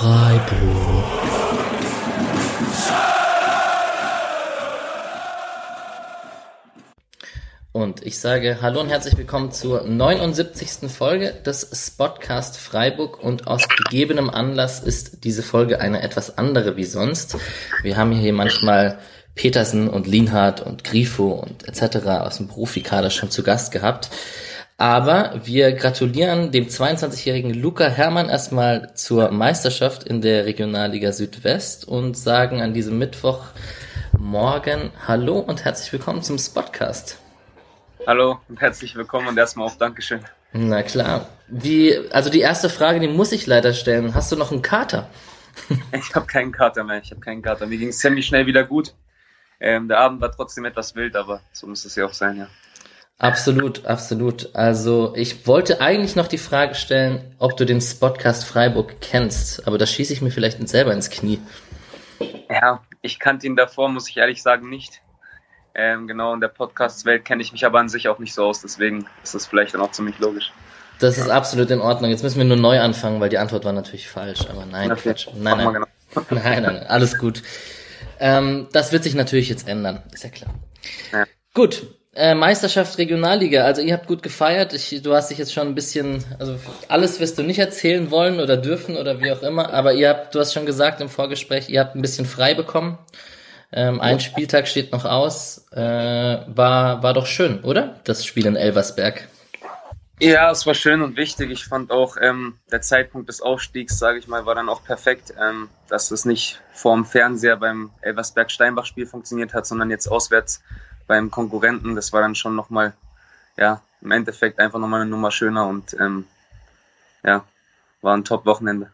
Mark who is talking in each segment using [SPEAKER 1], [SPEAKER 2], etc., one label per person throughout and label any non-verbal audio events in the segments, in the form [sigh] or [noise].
[SPEAKER 1] Freiburg. Und ich sage Hallo und herzlich willkommen zur 79. Folge des Spotcast Freiburg und aus gegebenem Anlass ist diese Folge eine etwas andere wie sonst. Wir haben hier manchmal Petersen und Lienhardt und Grifo und etc. aus dem Profikader schon zu Gast gehabt. Aber wir gratulieren dem 22-jährigen Luca Hermann erstmal zur Meisterschaft in der Regionalliga Südwest und sagen an diesem Mittwoch morgen Hallo und herzlich willkommen zum Spotcast.
[SPEAKER 2] Hallo und herzlich willkommen und erstmal auch Dankeschön.
[SPEAKER 1] Na klar. Wie, also die erste Frage, die muss ich leider stellen. Hast du noch einen Kater? [laughs]
[SPEAKER 2] Ich habe keinen Kater mehr. Ich habe keinen Kater. Mir ging es ziemlich schnell wieder gut. Ähm, der Abend war trotzdem etwas wild, aber so muss es ja auch sein, ja.
[SPEAKER 1] Absolut, absolut. Also ich wollte eigentlich noch die Frage stellen, ob du den Spotcast Freiburg kennst, aber da schieße ich mir vielleicht selber ins Knie.
[SPEAKER 2] Ja, ich kannte ihn davor, muss ich ehrlich sagen, nicht. Ähm, genau, in der Podcast-Welt kenne ich mich aber an sich auch nicht so aus, deswegen ist das vielleicht dann auch ziemlich logisch.
[SPEAKER 1] Das ist absolut in Ordnung. Jetzt müssen wir nur neu anfangen, weil die Antwort war natürlich falsch. Aber nein, okay. Quatsch. Nein, nein. Genau. [laughs] nein, nein, nein, alles gut. Ähm, das wird sich natürlich jetzt ändern, ist ja klar. Ja. Gut, äh, Meisterschaft Regionalliga, also ihr habt gut gefeiert. Ich, du hast dich jetzt schon ein bisschen, also alles wirst du nicht erzählen wollen oder dürfen oder wie auch immer, aber ihr habt, du hast schon gesagt im Vorgespräch, ihr habt ein bisschen frei bekommen. Ähm, ein Spieltag steht noch aus. Äh, war, war doch schön, oder? Das Spiel in Elversberg.
[SPEAKER 2] Ja, es war schön und wichtig. Ich fand auch ähm, der Zeitpunkt des Aufstiegs, sage ich mal, war dann auch perfekt, ähm, dass es nicht vorm Fernseher beim Elversberg-Steinbach-Spiel funktioniert hat, sondern jetzt auswärts beim Konkurrenten. Das war dann schon nochmal, ja, im Endeffekt einfach nochmal eine Nummer schöner und ähm, ja, war ein Top-Wochenende.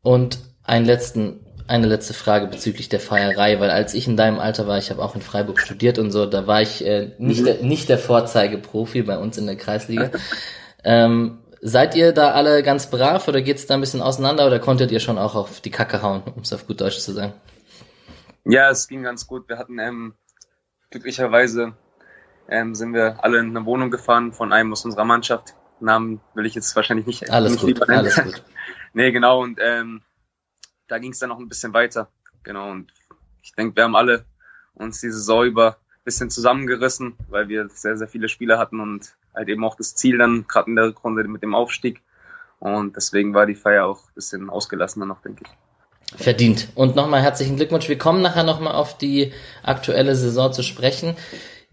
[SPEAKER 1] Und einen letzten, eine letzte Frage bezüglich der Feierei, weil als ich in deinem Alter war, ich habe auch in Freiburg studiert und so, da war ich äh, nicht, mhm. der, nicht der Vorzeigeprofi bei uns in der Kreisliga. [laughs] ähm, seid ihr da alle ganz brav oder geht's da ein bisschen auseinander oder konntet ihr schon auch auf die Kacke hauen, um es auf gut Deutsch zu sagen?
[SPEAKER 2] Ja, es ging ganz gut. Wir hatten ähm, glücklicherweise ähm, sind wir alle in eine Wohnung gefahren von einem aus unserer Mannschaft. Namen will ich jetzt wahrscheinlich nicht.
[SPEAKER 1] Alles nicht gut, alles gut. [laughs]
[SPEAKER 2] nee, genau. Und ähm, da ging es dann noch ein bisschen weiter. Genau. Und ich denke, wir haben alle uns die Saison über ein bisschen zusammengerissen, weil wir sehr, sehr viele Spieler hatten und halt eben auch das Ziel dann, gerade in der Rückrunde mit dem Aufstieg. Und deswegen war die Feier auch ein bisschen ausgelassener noch, denke ich.
[SPEAKER 1] Verdient. Und nochmal herzlichen Glückwunsch. Wir kommen nachher nochmal auf die aktuelle Saison zu sprechen.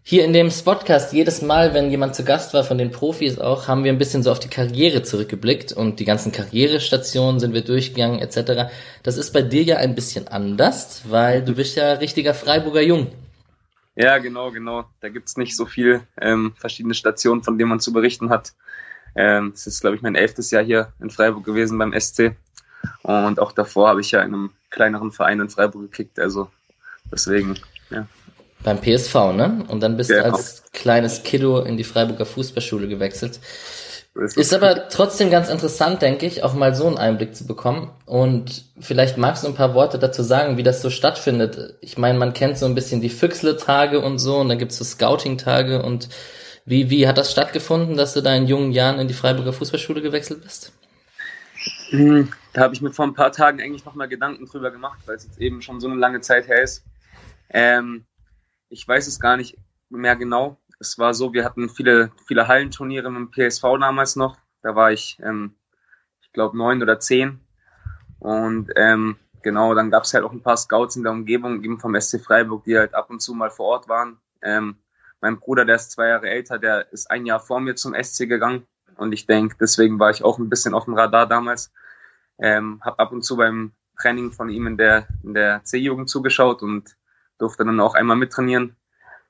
[SPEAKER 1] Hier in dem Spotcast, jedes Mal, wenn jemand zu Gast war, von den Profis auch, haben wir ein bisschen so auf die Karriere zurückgeblickt und die ganzen Karrierestationen sind wir durchgegangen etc. Das ist bei dir ja ein bisschen anders, weil du bist ja richtiger Freiburger Jung.
[SPEAKER 2] Ja, genau, genau. Da gibt's nicht so viel ähm, verschiedene Stationen, von denen man zu berichten hat. Ähm, es ist, glaube ich, mein elftes Jahr hier in Freiburg gewesen beim SC. Und auch davor habe ich ja in einem kleineren Verein in Freiburg gekickt. Also deswegen, ja.
[SPEAKER 1] Beim PSV, ne? Und dann bist ja, du als kleines Kiddo in die Freiburger Fußballschule gewechselt. Ist, ist aber trotzdem ganz interessant, denke ich, auch mal so einen Einblick zu bekommen. Und vielleicht magst du ein paar Worte dazu sagen, wie das so stattfindet. Ich meine, man kennt so ein bisschen die Füchsle-Tage und so, und dann gibt's so Scouting-Tage. Und wie, wie hat das stattgefunden, dass du da in jungen Jahren in die Freiburger Fußballschule gewechselt bist?
[SPEAKER 2] Hm, da habe ich mir vor ein paar Tagen eigentlich nochmal Gedanken drüber gemacht, weil es jetzt eben schon so eine lange Zeit her ist. Ähm, ich weiß es gar nicht mehr genau. Es war so, wir hatten viele, viele Hallenturniere mit dem PSV damals noch. Da war ich, ähm, ich glaube, neun oder zehn. Und ähm, genau, dann gab es halt auch ein paar Scouts in der Umgebung, eben vom SC Freiburg, die halt ab und zu mal vor Ort waren. Ähm, mein Bruder, der ist zwei Jahre älter, der ist ein Jahr vor mir zum SC gegangen. Und ich denke, deswegen war ich auch ein bisschen auf dem Radar damals. Ähm, habe ab und zu beim Training von ihm in der, in der C-Jugend zugeschaut und durfte dann auch einmal mittrainieren.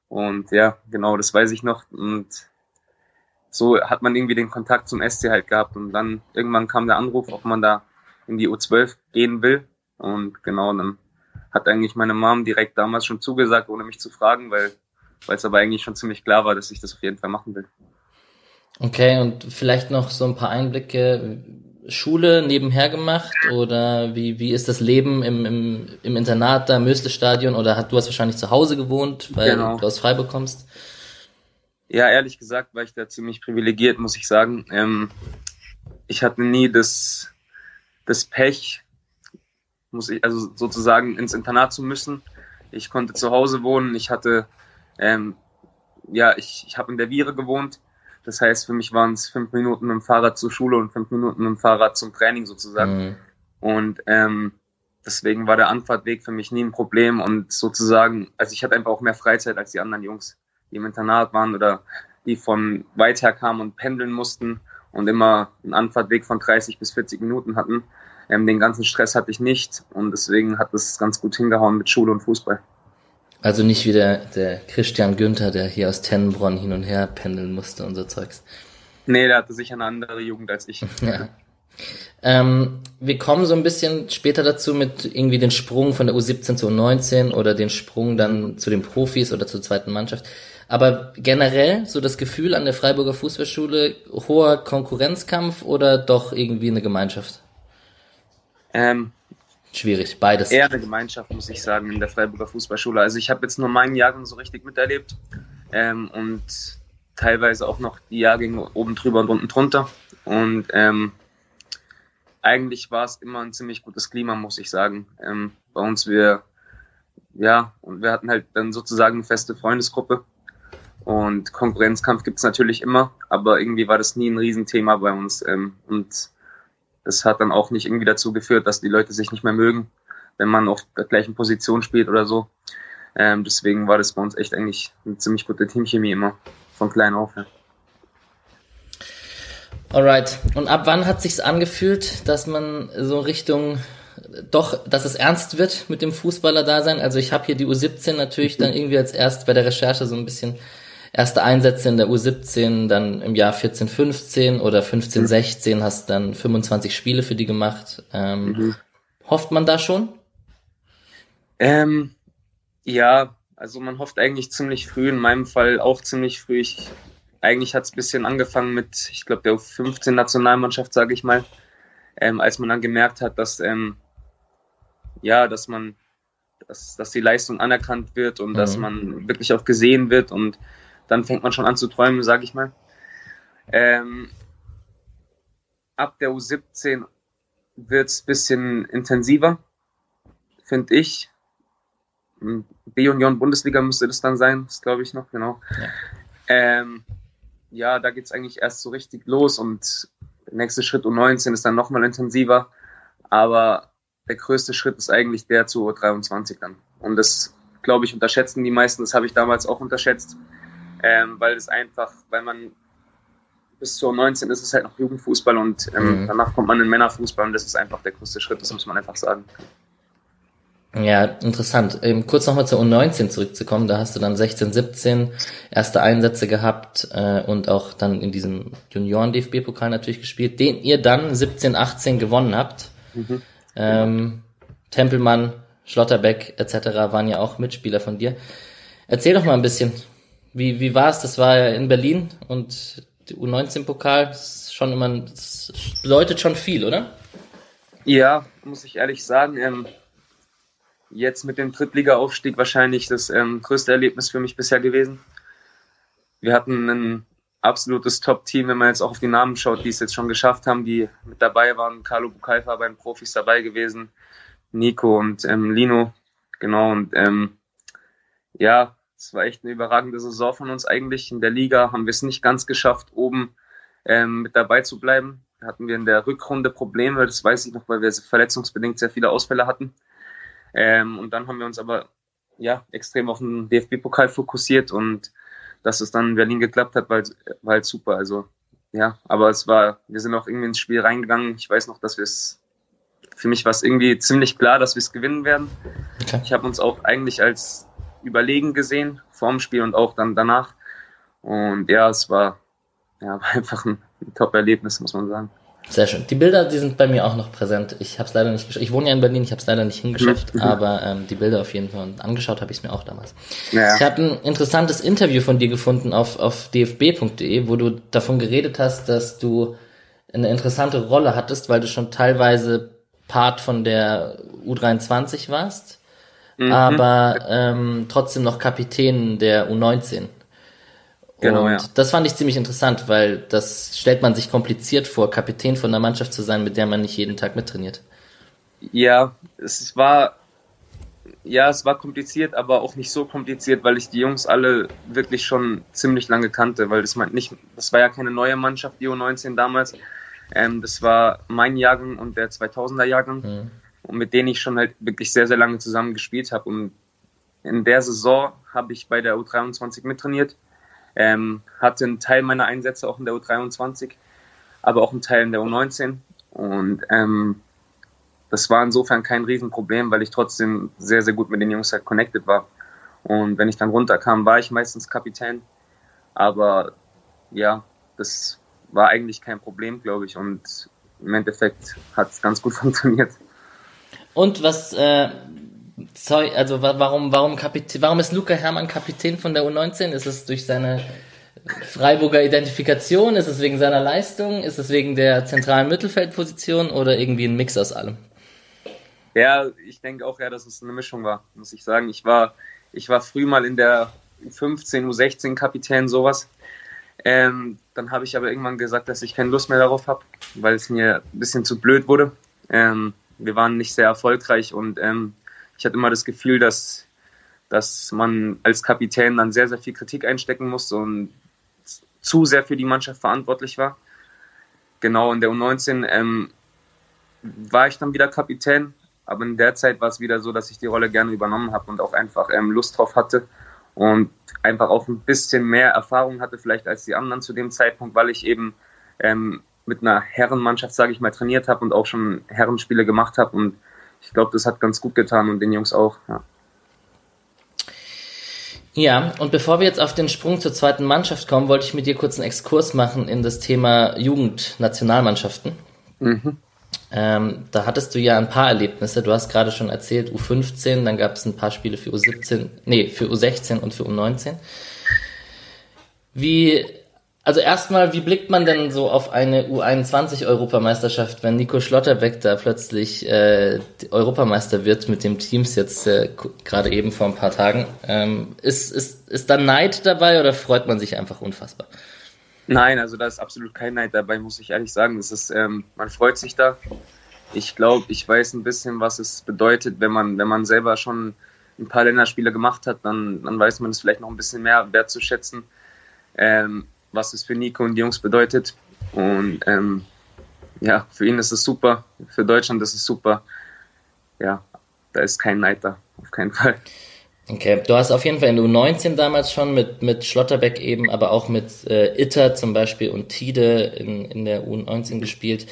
[SPEAKER 2] Und ja, genau, das weiß ich noch. Und so hat man irgendwie den Kontakt zum SC halt gehabt. Und dann irgendwann kam der Anruf, ob man da in die U12 gehen will. Und genau, dann hat eigentlich meine Mom direkt damals schon zugesagt, ohne mich zu fragen, weil weil es aber eigentlich schon ziemlich klar war, dass ich das auf jeden Fall machen will.
[SPEAKER 1] Okay, und vielleicht noch so ein paar Einblicke. Schule nebenher gemacht oder wie, wie ist das Leben im, im, im Internat da im Mösle-Stadion oder hat, du hast wahrscheinlich zu Hause gewohnt, weil genau. du aus Freiburg kommst?
[SPEAKER 2] Ja, ehrlich gesagt war ich da ziemlich privilegiert, muss ich sagen. Ähm, ich hatte nie das, das Pech, muss ich, also sozusagen ins Internat zu müssen. Ich konnte zu Hause wohnen. Ich hatte, ähm, ja, ich, ich habe in der Viere gewohnt. Das heißt, für mich waren es fünf Minuten mit dem Fahrrad zur Schule und fünf Minuten mit dem Fahrrad zum Training sozusagen. Mhm. Und ähm, deswegen war der Anfahrtweg für mich nie ein Problem und sozusagen, also ich hatte einfach auch mehr Freizeit als die anderen Jungs, die im Internat waren oder die von weit her kamen und pendeln mussten und immer einen Anfahrtweg von 30 bis 40 Minuten hatten. Ähm, den ganzen Stress hatte ich nicht und deswegen hat es ganz gut hingehauen mit Schule und Fußball.
[SPEAKER 1] Also nicht wie der, der Christian Günther, der hier aus Tennenbronn hin und her pendeln musste und so Zeugs.
[SPEAKER 2] Nee, der hatte sicher eine andere Jugend als ich. [laughs]
[SPEAKER 1] ja. Ähm, wir kommen so ein bisschen später dazu mit irgendwie den Sprung von der U17 zur U19 oder den Sprung dann zu den Profis oder zur zweiten Mannschaft. Aber generell so das Gefühl an der Freiburger Fußballschule, hoher Konkurrenzkampf oder doch irgendwie eine Gemeinschaft?
[SPEAKER 2] Ähm,
[SPEAKER 1] Schwierig, beides.
[SPEAKER 2] Eher eine Gemeinschaft, muss ich sagen, in der Freiburger Fußballschule. Also ich habe jetzt nur meinen Jahrgang so richtig miterlebt ähm, und teilweise auch noch die Jahrgänge oben drüber und unten drunter. Und ähm, eigentlich war es immer ein ziemlich gutes Klima, muss ich sagen. Ähm, bei uns wir, ja, und wir hatten halt dann sozusagen eine feste Freundesgruppe. Und Konkurrenzkampf gibt's natürlich immer, aber irgendwie war das nie ein Riesenthema bei uns. Ähm, und das hat dann auch nicht irgendwie dazu geführt, dass die Leute sich nicht mehr mögen, wenn man auf der gleichen Position spielt oder so. Ähm, deswegen war das bei uns echt eigentlich eine ziemlich gute Teamchemie immer, von klein auf. Ja.
[SPEAKER 1] Alright. Und ab wann hat sich's angefühlt, dass man so Richtung doch, dass es ernst wird mit dem Fußballer-Dasein? Also ich habe hier die U17 natürlich [laughs] dann irgendwie als erst bei der Recherche so ein bisschen erste Einsätze in der U17, dann im Jahr 14, 15 oder 15, 16 hast dann 25 Spiele für die gemacht. Ähm, mhm. Hofft man da schon?
[SPEAKER 2] Ähm, ja, also man hofft eigentlich ziemlich früh, in meinem Fall auch ziemlich früh. Ich, eigentlich hat es ein bisschen angefangen mit, ich glaube, der U15 Nationalmannschaft, sage ich mal, ähm, als man dann gemerkt hat, dass ähm, ja, dass man, dass, dass die Leistung anerkannt wird und mhm. dass man wirklich auch gesehen wird und dann fängt man schon an zu träumen, sage ich mal. Ähm, ab der U17 wird es ein bisschen intensiver, finde ich. B-Union Bundesliga müsste das dann sein, das glaube ich noch, genau. Ja, ähm, ja da geht es eigentlich erst so richtig los und der nächste Schritt U19 ist dann nochmal intensiver. Aber der größte Schritt ist eigentlich der zu U23 dann. Und das, glaube ich, unterschätzen die meisten, das habe ich damals auch unterschätzt ähm, weil es einfach, weil man bis zur 19 ist es halt noch Jugendfußball und ähm, mhm. danach kommt man in Männerfußball und das ist einfach der größte Schritt, das muss man einfach sagen.
[SPEAKER 1] Ja, interessant. Ähm, kurz nochmal zur U19 zurückzukommen, da hast du dann 16, 17 erste Einsätze gehabt äh, und auch dann in diesem Junioren-DFB-Pokal natürlich gespielt, den ihr dann 17, 18 gewonnen habt. Mhm. Ähm, Tempelmann, Schlotterbeck etc. waren ja auch Mitspieler von dir. Erzähl doch mal ein bisschen, wie, wie war es? Das war ja in Berlin und die U19-Pokal ist schon immer, das bedeutet schon viel, oder?
[SPEAKER 2] Ja, muss ich ehrlich sagen. Ähm, jetzt mit dem Drittliga-Aufstieg wahrscheinlich das ähm, größte Erlebnis für mich bisher gewesen. Wir hatten ein absolutes Top-Team, wenn man jetzt auch auf die Namen schaut, die es jetzt schon geschafft haben, die mit dabei waren. Carlo Bukalfa bei den Profis dabei gewesen, Nico und ähm, Lino, genau. Und ähm, ja, es war echt eine überragende Saison von uns eigentlich. In der Liga haben wir es nicht ganz geschafft, oben ähm, mit dabei zu bleiben. Da hatten wir in der Rückrunde Probleme, das weiß ich noch, weil wir verletzungsbedingt sehr viele Ausfälle hatten. Ähm, und dann haben wir uns aber ja extrem auf den DFB-Pokal fokussiert und dass es dann in Berlin geklappt hat, war, war halt super. Also ja, aber es war, wir sind auch irgendwie ins Spiel reingegangen. Ich weiß noch, dass wir es, für mich war es irgendwie ziemlich klar, dass wir es gewinnen werden. Okay. Ich habe uns auch eigentlich als überlegen gesehen, vorm Spiel und auch dann danach. Und ja, es war, ja, [laughs] war einfach ein, ein Top-Erlebnis, muss man sagen.
[SPEAKER 1] Sehr schön. Die Bilder, die sind bei mir auch noch präsent. Ich habe es leider nicht geschafft. Ich wohne ja in Berlin, ich habe es leider nicht hingeschafft, mhm. aber ähm, die Bilder auf jeden Fall. Und angeschaut habe ich es mir auch damals. Ja. Ich habe ein interessantes Interview von dir gefunden auf, auf dfb.de, wo du davon geredet hast, dass du eine interessante Rolle hattest, weil du schon teilweise Part von der U23 warst mhm. aber ähm, trotzdem noch Kapitän der U19. Genau, und ja. das fand ich ziemlich interessant, weil das stellt man sich kompliziert vor, Kapitän von einer Mannschaft zu sein, mit der man nicht jeden Tag mittrainiert.
[SPEAKER 2] Ja, es war ja, es war kompliziert, aber auch nicht so kompliziert, weil ich die Jungs alle wirklich schon ziemlich lange kannte, weil das nicht, das war ja keine neue Mannschaft, die U19 damals. Ähm, das war mein Jahrgang und der 2000er Jahrgang, mhm. Und mit denen ich schon halt wirklich sehr, sehr lange zusammen gespielt habe. Und in der Saison habe ich bei der U23 mittrainiert, ähm, hatte einen Teil meiner Einsätze auch in der U23, aber auch einen Teil in der U19. Und ähm, das war insofern kein Riesenproblem, weil ich trotzdem sehr, sehr gut mit den Jungs halt connected war. Und wenn ich dann runterkam, war ich meistens Kapitän. Aber ja, das war eigentlich kein Problem, glaube ich. Und im Endeffekt hat es ganz gut [laughs] funktioniert.
[SPEAKER 1] Und was, äh, also warum, warum, warum ist Luca Hermann Kapitän von der U19? Ist es durch seine Freiburger Identifikation? Ist es wegen seiner Leistung? Ist es wegen der zentralen Mittelfeldposition oder irgendwie ein Mix aus allem?
[SPEAKER 2] Ja, ich denke auch ja, dass es eine Mischung war, muss ich sagen. Ich war, ich war früh mal in der 15, U16 Kapitän, sowas. Ähm, dann habe ich aber irgendwann gesagt, dass ich keine Lust mehr darauf habe, weil es mir ein bisschen zu blöd wurde. Ähm, wir waren nicht sehr erfolgreich und ähm, ich hatte immer das Gefühl, dass, dass man als Kapitän dann sehr, sehr viel Kritik einstecken musste und zu sehr für die Mannschaft verantwortlich war. Genau, in der U19 ähm, war ich dann wieder Kapitän, aber in der Zeit war es wieder so, dass ich die Rolle gerne übernommen habe und auch einfach ähm, Lust drauf hatte und einfach auch ein bisschen mehr Erfahrung hatte, vielleicht als die anderen zu dem Zeitpunkt, weil ich eben ähm, mit einer Herrenmannschaft, sage ich mal, trainiert habe und auch schon Herrenspiele gemacht habe. Und ich glaube, das hat ganz gut getan und den Jungs auch. Ja.
[SPEAKER 1] Ja, und bevor wir jetzt auf den Sprung zur zweiten Mannschaft kommen, wollte ich mit dir kurz einen Exkurs machen in das Thema Jugendnationalmannschaften. Mhm. Ähm, da hattest du ja ein paar Erlebnisse. Du hast gerade schon erzählt, U15, dann gab es ein paar Spiele für U17, nee, für U16 und für U19. Wie, also erstmal, wie blickt man denn so auf eine U21-Europameisterschaft, wenn Nico Schlotterbeck da plötzlich äh, Europameister wird mit dem Teams jetzt äh, gerade eben vor ein paar Tagen? Ähm, ist, ist, ist da Neid dabei oder freut man sich einfach unfassbar?
[SPEAKER 2] Nein, also da ist absolut kein Neid dabei, muss ich ehrlich sagen. Das ist, ähm, man freut sich da. Ich glaube, ich weiß ein bisschen, was es bedeutet, wenn man, wenn man selber schon ein paar Länderspiele gemacht hat, dann, dann weiß man es vielleicht noch ein bisschen mehr wertzuschätzen, ähm, was es für Nico und die Jungs bedeutet. Und ähm, ja, für ihn ist es super, für Deutschland ist es super. Ja, da ist kein Neid da, auf keinen Fall.
[SPEAKER 1] Okay, du hast auf jeden Fall in der U19 damals schon mit, mit Schlotterbeck eben, aber auch mit äh, Itter zum Beispiel und Tide in, in der U19 gespielt.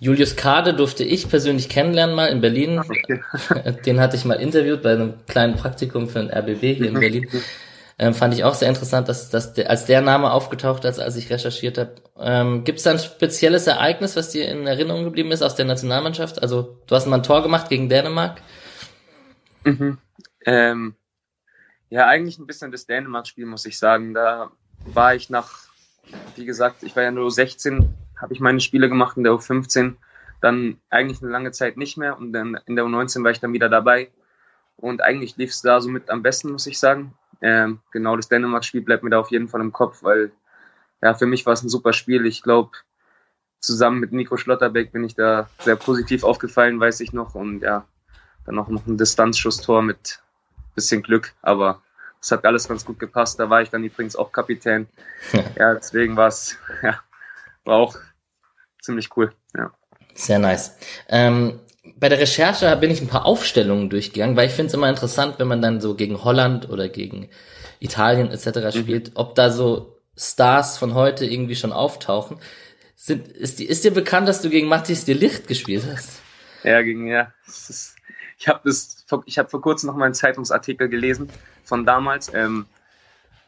[SPEAKER 1] Julius Kade durfte ich persönlich kennenlernen mal in Berlin. Okay. [laughs] Den hatte ich mal interviewt bei einem kleinen Praktikum für ein RBB hier in [laughs] Berlin. Ähm, fand ich auch sehr interessant, dass, dass der, als der Name aufgetaucht ist, als ich recherchiert habe. Ähm, Gibt es da ein spezielles Ereignis, was dir in Erinnerung geblieben ist aus der Nationalmannschaft? Also du hast mal ein Tor gemacht gegen Dänemark.
[SPEAKER 2] Mhm. Ähm ja, eigentlich ein bisschen das Dänemark-Spiel, muss ich sagen. Da war ich nach, wie gesagt, ich war ja nur 16, habe ich meine Spiele gemacht in der U15, dann eigentlich eine lange Zeit nicht mehr und dann in der U19 war ich dann wieder dabei. Und eigentlich lief es da so mit am besten, muss ich sagen. Ähm, genau, das Dänemark-Spiel bleibt mir da auf jeden Fall im Kopf, weil ja, für mich war es ein super Spiel. Ich glaube, zusammen mit Nico Schlotterbeck bin ich da sehr positiv aufgefallen, weiß ich noch. Und ja, dann auch noch ein Distanzschusstor mit bisschen Glück, aber es hat alles ganz gut gepasst. Da war ich dann übrigens auch Kapitän. [laughs] Ja, deswegen war es, ja, war auch ziemlich cool. Ja.
[SPEAKER 1] Sehr nice. Ähm, bei der Recherche bin ich ein paar Aufstellungen durchgegangen, weil ich finde es immer interessant, wenn man dann so gegen Holland oder gegen Italien etc. Mhm. spielt, ob da so Stars von heute irgendwie schon auftauchen. Sind, ist, ist dir bekannt, dass du gegen Matthias de Licht gespielt hast?
[SPEAKER 2] Ja, gegen, ja. Ich habe das, ich habe vor kurzem noch mal einen Zeitungsartikel gelesen von damals, ähm,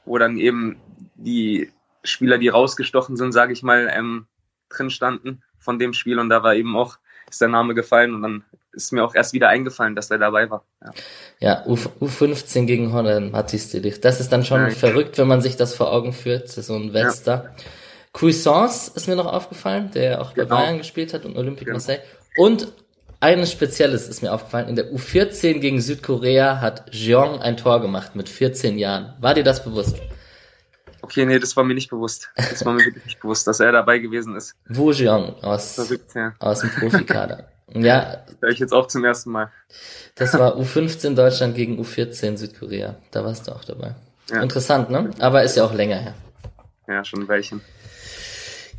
[SPEAKER 2] wo dann eben die Spieler, die rausgestochen sind, sage ich mal, ähm, drin standen von dem Spiel und da war eben auch ist der Name gefallen und dann ist mir auch erst wieder eingefallen, dass er dabei war.
[SPEAKER 1] Ja, ja U U15 gegen Holland, Mathis Delicht. Das ist dann schon ja, verrückt, wenn man sich das vor Augen führt. So ein Wester. Ja. Cuisance ist mir noch aufgefallen, der auch bei genau. Bayern gespielt hat und Olympique genau. Marseille. Und eines Spezielles ist mir aufgefallen. In der U14 gegen Südkorea hat Jeong ein Tor gemacht mit 14 Jahren. War dir das bewusst?
[SPEAKER 2] Okay, nee, das war mir nicht bewusst. Das war mir wirklich nicht bewusst, dass er dabei gewesen ist.
[SPEAKER 1] Wu Jiang aus,
[SPEAKER 2] Verrückt, ja.
[SPEAKER 1] aus dem Profikader. ja,
[SPEAKER 2] Das höre ich jetzt auch zum ersten Mal.
[SPEAKER 1] das war U15 Deutschland gegen U14 Südkorea. Da warst du auch dabei.
[SPEAKER 2] Ja.
[SPEAKER 1] Interessant, ne? Aber ist ja auch länger her.
[SPEAKER 2] Ja, schon ein Weilchen.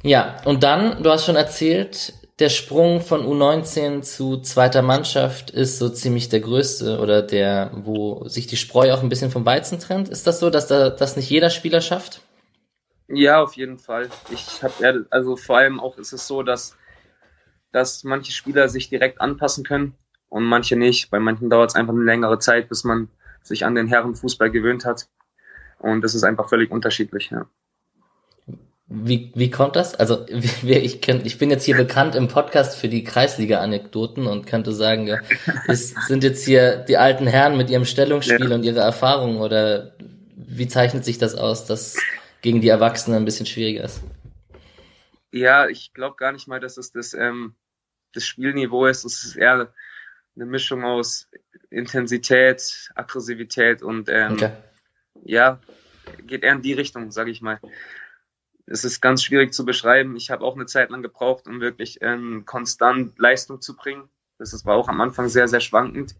[SPEAKER 1] Ja, und dann, du hast schon erzählt, der Sprung von U19 zu zweiter Mannschaft ist so ziemlich der größte oder der, wo sich die Spreu auch ein bisschen vom Weizen trennt. Ist das so, dass da das nicht jeder Spieler schafft?
[SPEAKER 2] Ja, auf jeden Fall. Ich habe also vor allem auch ist es so, dass, dass manche Spieler sich direkt anpassen können und manche nicht. Bei manchen dauert es einfach eine längere Zeit, bis man sich an den Herrenfußball gewöhnt hat. Und das ist einfach völlig unterschiedlich, ja.
[SPEAKER 1] Wie, wie kommt das? Also [laughs] ich, kenn, ich bin jetzt hier bekannt im Podcast für die Kreisliga-Anekdoten und könnte sagen, ja, es sind jetzt hier die alten Herren mit ihrem Stellungsspiel
[SPEAKER 2] Ja.
[SPEAKER 1] und ihrer Erfahrung oder wie zeichnet sich das aus, dass gegen die Erwachsenen ein bisschen schwieriger ist?
[SPEAKER 2] Ja, ich glaube gar nicht mal, dass es das, ähm, das Spielniveau ist. Es ist eher eine Mischung aus Intensität, Aggressivität und ähm,
[SPEAKER 1] Okay.
[SPEAKER 2] ja, geht eher in die Richtung, sage ich mal. Es ist ganz schwierig zu beschreiben. Ich habe auch eine Zeit lang gebraucht, um wirklich ähm, konstant Leistung zu bringen. Das war auch am Anfang sehr, sehr schwankend.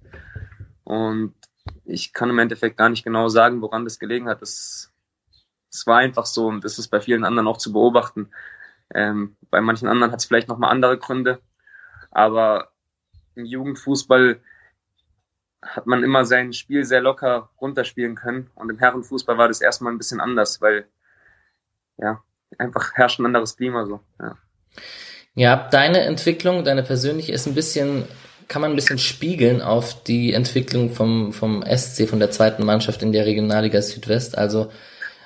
[SPEAKER 2] Und ich kann im Endeffekt gar nicht genau sagen, woran das gelegen hat. Es, es war einfach so und das ist bei vielen anderen auch zu beobachten. Ähm, bei manchen anderen hat es vielleicht nochmal andere Gründe. Aber im Jugendfußball hat man immer sein Spiel sehr locker runterspielen können. Und im Herrenfußball war das erstmal ein bisschen anders, weil ja, einfach herrscht ein anderes Klima so. Ja.
[SPEAKER 1] Ja, deine Entwicklung, deine persönliche ist ein bisschen, kann man ein bisschen spiegeln auf die Entwicklung vom, vom SC, von der zweiten Mannschaft in der Regionalliga Südwest. Also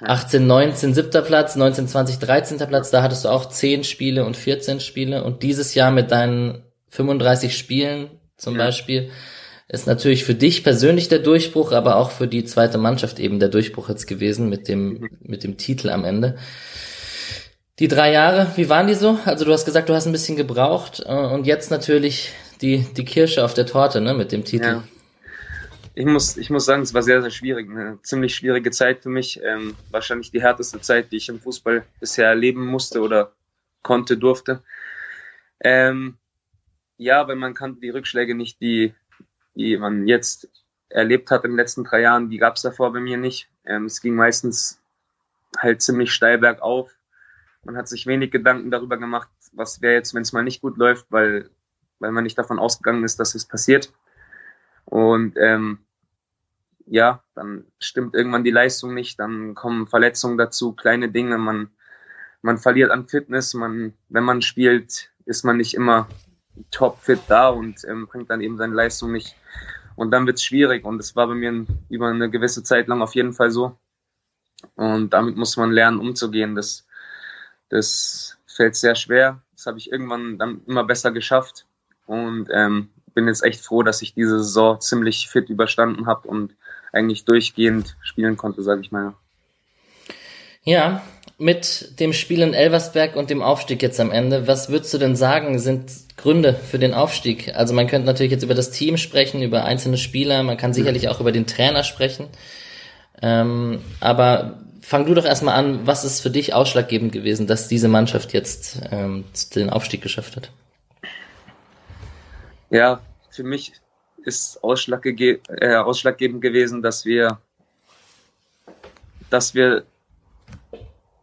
[SPEAKER 1] 18, 19, siebter Platz, 19, 20, 13. Platz, da hattest du auch 10 Spiele und 14 Spiele. Und dieses Jahr mit deinen 35 Spielen zum
[SPEAKER 2] Ja.
[SPEAKER 1] Beispiel ist natürlich für dich persönlich der Durchbruch, aber auch für die zweite Mannschaft eben der Durchbruch jetzt gewesen mit dem, mit dem Titel am Ende. Die drei Jahre, wie waren die so? Also du hast gesagt, du hast ein bisschen gebraucht äh, und jetzt natürlich die, die Kirsche auf der Torte, ne, mit dem Titel.
[SPEAKER 2] Ja. Ich muss, ich muss sagen, es war sehr, sehr schwierig. Eine ziemlich schwierige Zeit für mich. Ähm, wahrscheinlich die härteste Zeit, die ich im Fußball bisher erleben musste oder konnte, durfte. Ähm, ja, weil man kannte die Rückschläge nicht, die, die man jetzt erlebt hat in den letzten drei Jahren, die gab es davor bei mir nicht. Ähm, es ging meistens halt ziemlich steil bergauf. Man hat sich wenig Gedanken darüber gemacht, was wäre jetzt, wenn es mal nicht gut läuft, weil, weil man nicht davon ausgegangen ist, dass es passiert. Und ähm, ja, dann stimmt irgendwann die Leistung nicht, dann kommen Verletzungen dazu, kleine Dinge, man, man verliert an Fitness, man, wenn man spielt, ist man nicht immer topfit da und ähm, bringt dann eben seine Leistung nicht. Und dann wird's schwierig und es war bei mir über eine gewisse Zeit lang auf jeden Fall so. Und damit muss man lernen, umzugehen. Das, das fällt sehr schwer. Das habe ich irgendwann dann immer besser geschafft. Und ähm, bin jetzt echt froh, dass ich diese Saison ziemlich fit überstanden habe und eigentlich durchgehend spielen konnte, sage ich mal.
[SPEAKER 1] Ja, mit dem Spiel in Elversberg und dem Aufstieg jetzt am Ende, was würdest du denn sagen, sind Gründe für den Aufstieg? Also man könnte natürlich jetzt über das Team sprechen, über einzelne Spieler, man kann sicherlich auch über den Trainer sprechen. Ähm, aber fang du doch erstmal an, was ist für dich ausschlaggebend gewesen, dass diese Mannschaft jetzt ähm, den Aufstieg geschafft hat?
[SPEAKER 2] Ja, für mich ist ausschlaggege äh, ausschlaggebend gewesen, dass wir, dass wir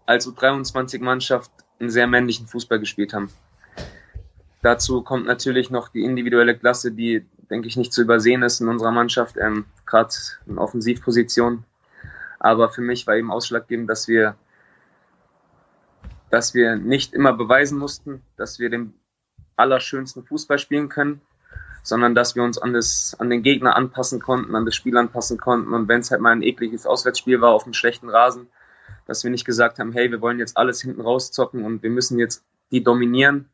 [SPEAKER 2] als U23-Mannschaft einen sehr männlichen Fußball gespielt haben. Dazu kommt natürlich noch die individuelle Klasse, die, denke ich, nicht zu übersehen ist in unserer Mannschaft, ähm, gerade in Offensivposition. Aber für mich war eben ausschlaggebend, dass wir, dass wir nicht immer beweisen mussten, dass wir den allerschönsten Fußball spielen können, sondern dass wir uns an, das, an den Gegner anpassen konnten, an das Spiel anpassen konnten. Und wenn es halt mal ein ekliges Auswärtsspiel war auf einem schlechten Rasen, dass wir nicht gesagt haben, hey, wir wollen jetzt alles hinten rauszocken und wir müssen jetzt die dominieren,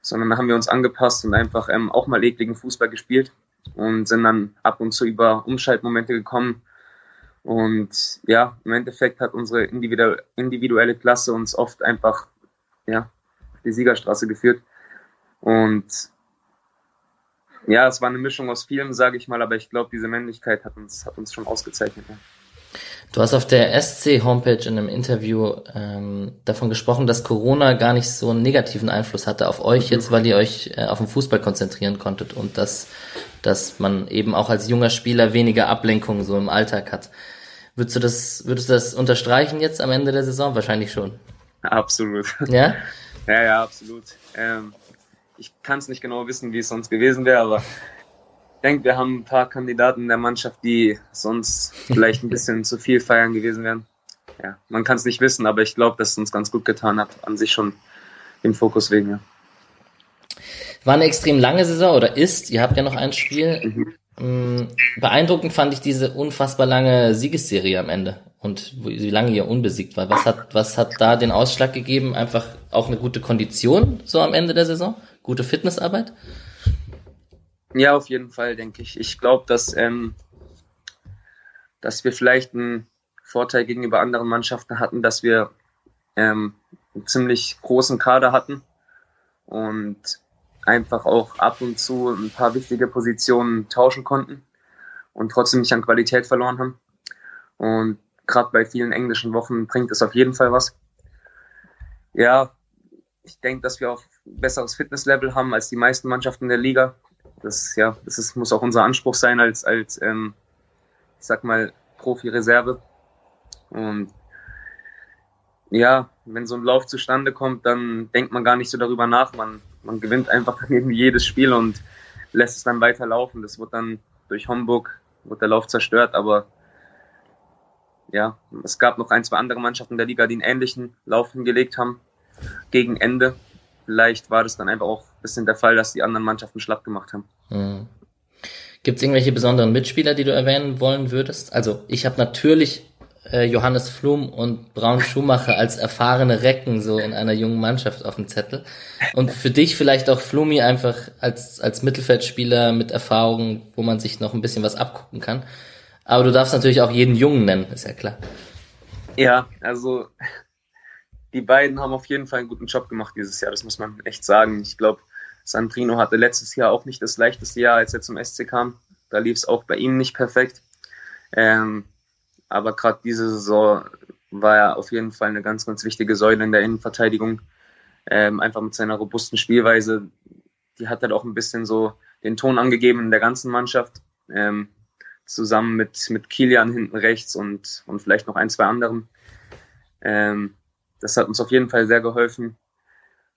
[SPEAKER 2] sondern da haben wir uns angepasst und einfach ähm, auch mal ekligen Fußball gespielt und sind dann ab und zu über Umschaltmomente gekommen. Und ja, im Endeffekt hat unsere individuelle, Klasse uns oft einfach ja, die Siegerstraße geführt. Und ja, es war eine Mischung aus vielem, sage ich mal, aber ich glaube, diese Männlichkeit hat uns, hat uns schon ausgezeichnet. Ja.
[SPEAKER 1] Du hast auf der SC-Homepage in einem Interview ähm, davon gesprochen, dass Corona gar nicht so einen negativen Einfluss hatte auf euch mhm. jetzt, weil ihr euch äh, auf den Fußball konzentrieren konntet und dass, dass man eben auch als junger Spieler weniger Ablenkung so im Alltag hat. Würdest du das, würdest du das unterstreichen jetzt am Ende der Saison? Wahrscheinlich schon.
[SPEAKER 2] Absolut.
[SPEAKER 1] Ja?
[SPEAKER 2] Ja, ja, absolut. Ähm, ich kann es nicht genau wissen, wie es sonst gewesen wäre, aber ich denke, wir haben ein paar Kandidaten in der Mannschaft, die sonst vielleicht ein bisschen zu viel feiern gewesen wären. Ja, man kann es nicht wissen, aber ich glaube, dass es uns ganz gut getan hat, an sich schon den Fokus wegen. Ja.
[SPEAKER 1] War eine extrem lange Saison oder ist, ihr habt ja noch ein Spiel. Mhm. Mm, beeindruckend fand ich diese unfassbar lange Siegesserie am Ende und wie lange ihr unbesiegt war. Was hat, was hat da den Ausschlag gegeben? Einfach auch eine gute Kondition so am Ende der Saison? Gute Fitnessarbeit?
[SPEAKER 2] Ja, auf jeden Fall, denke ich. Ich glaube, dass, ähm, dass wir vielleicht einen Vorteil gegenüber anderen Mannschaften hatten, dass wir ähm, einen ziemlich großen Kader hatten und einfach auch ab und zu ein paar wichtige Positionen tauschen konnten und trotzdem nicht an Qualität verloren haben. Und gerade bei vielen englischen Wochen bringt es auf jeden Fall was. Ja, ich denke, dass wir auch ein besseres Fitnesslevel haben als die meisten Mannschaften der Liga. Das, ja, das ist, muss auch unser Anspruch sein als, als ähm, ich sag mal, Profi-Reserve. Und ja, wenn so ein Lauf zustande kommt, dann denkt man gar nicht so darüber nach. Man, man gewinnt einfach [laughs] irgendwie jedes Spiel und lässt es dann weiterlaufen. Das wird dann durch Homburg, wird der Lauf zerstört, aber ja, es gab noch ein, zwei andere Mannschaften der Liga, die einen ähnlichen Lauf hingelegt haben gegen Ende. Vielleicht war das dann einfach auch ein bisschen der Fall, dass die anderen Mannschaften schlapp gemacht haben. Mhm.
[SPEAKER 1] Gibt es irgendwelche besonderen Mitspieler, die du erwähnen wollen würdest? Also ich habe natürlich äh, Johannes Flum und Braun Schumacher als erfahrene Recken so in einer jungen Mannschaft auf dem Zettel. Und für dich vielleicht auch Flumi einfach als, als Mittelfeldspieler mit Erfahrung, wo man sich noch ein bisschen was abgucken kann. Aber du darfst natürlich auch jeden Jungen nennen, ist ja klar.
[SPEAKER 2] Ja, also die beiden haben auf jeden Fall einen guten Job gemacht dieses Jahr, das muss man echt sagen. Ich glaube, Sandrino hatte letztes Jahr auch nicht das leichteste Jahr, als er zum SC kam. Da lief es auch bei ihm nicht perfekt. Ähm, aber gerade diese Saison war er auf jeden Fall eine ganz, ganz wichtige Säule in der Innenverteidigung. Ähm, einfach mit seiner robusten Spielweise. Die hat halt auch ein bisschen so den Ton angegeben in der ganzen Mannschaft. Ähm, zusammen mit, mit Kilian hinten rechts und, und vielleicht noch ein, zwei anderen. Ähm, das hat uns auf jeden Fall sehr geholfen.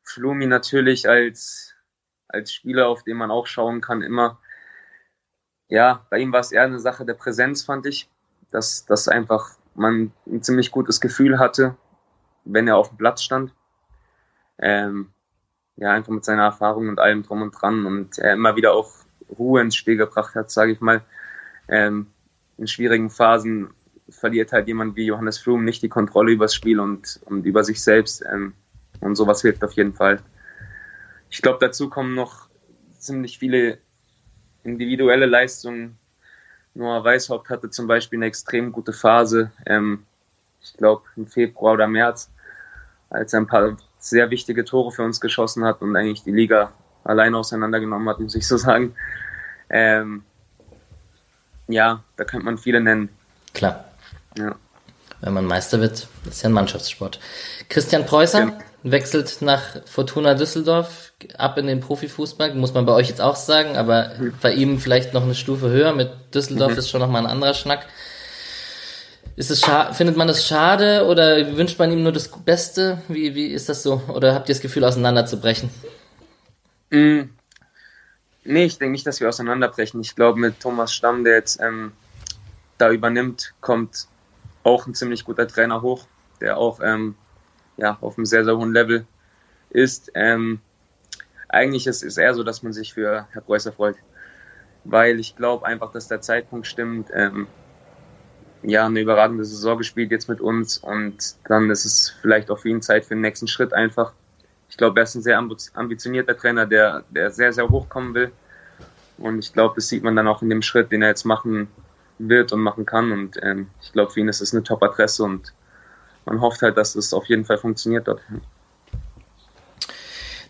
[SPEAKER 2] Flumi natürlich als, als Spieler, auf den man auch schauen kann, immer. Ja, bei ihm war es eher eine Sache der Präsenz, fand ich. Dass, dass einfach man ein ziemlich gutes Gefühl hatte, wenn er auf dem Platz stand. Ähm, ja, einfach mit seiner Erfahrung und allem drum und dran und er immer wieder auch Ruhe ins Spiel gebracht hat, sage ich mal ähm, in schwierigen Phasen verliert halt jemand wie Johannes Flum nicht die Kontrolle über das Spiel und, und über sich selbst. Ähm, und sowas hilft auf jeden Fall. Ich glaube, dazu kommen noch ziemlich viele individuelle Leistungen. Noah Weishaupt hatte zum Beispiel eine extrem gute Phase, ähm, ich glaube im Februar oder März, als er ein paar sehr wichtige Tore für uns geschossen hat und eigentlich die Liga alleine auseinandergenommen hat, muss ich so sagen. Ähm, ja, da könnte man viele nennen.
[SPEAKER 1] Klar. Ja. Wenn man Meister wird, ist ja ein Mannschaftssport. Christian Preußer ja. wechselt nach Fortuna Düsseldorf ab in den Profifußball, muss man bei euch jetzt auch sagen, aber mhm. bei ihm vielleicht noch eine Stufe höher. Mit Düsseldorf mhm. ist schon nochmal ein anderer Schnack. Ist es findet man das schade oder wünscht man ihm nur das Beste? Wie, wie ist das so? Oder habt ihr das Gefühl, auseinanderzubrechen?
[SPEAKER 2] Mhm. Nee, ich denke nicht, dass wir auseinanderbrechen. Ich glaube, mit Thomas Stamm, der jetzt ähm, da übernimmt, kommt auch ein ziemlich guter Trainer hoch, der auch ähm, ja, auf einem sehr, sehr hohen Level ist. Ähm, eigentlich ist es eher so, dass man sich für Herr Preußer freut, weil ich glaube einfach, dass der Zeitpunkt stimmt. Ähm, ja, eine überragende Saison gespielt jetzt mit uns und dann ist es vielleicht auch für ihn Zeit für den nächsten Schritt einfach ich glaube, er ist ein sehr ambitionierter Trainer, der, der sehr, sehr hoch kommen will. Und ich glaube, das sieht man dann auch in dem Schritt, den er jetzt machen wird und machen kann. Und ähm, ich glaube, für ihn ist es eine Top-Adresse und man hofft halt, dass es auf jeden Fall funktioniert dort.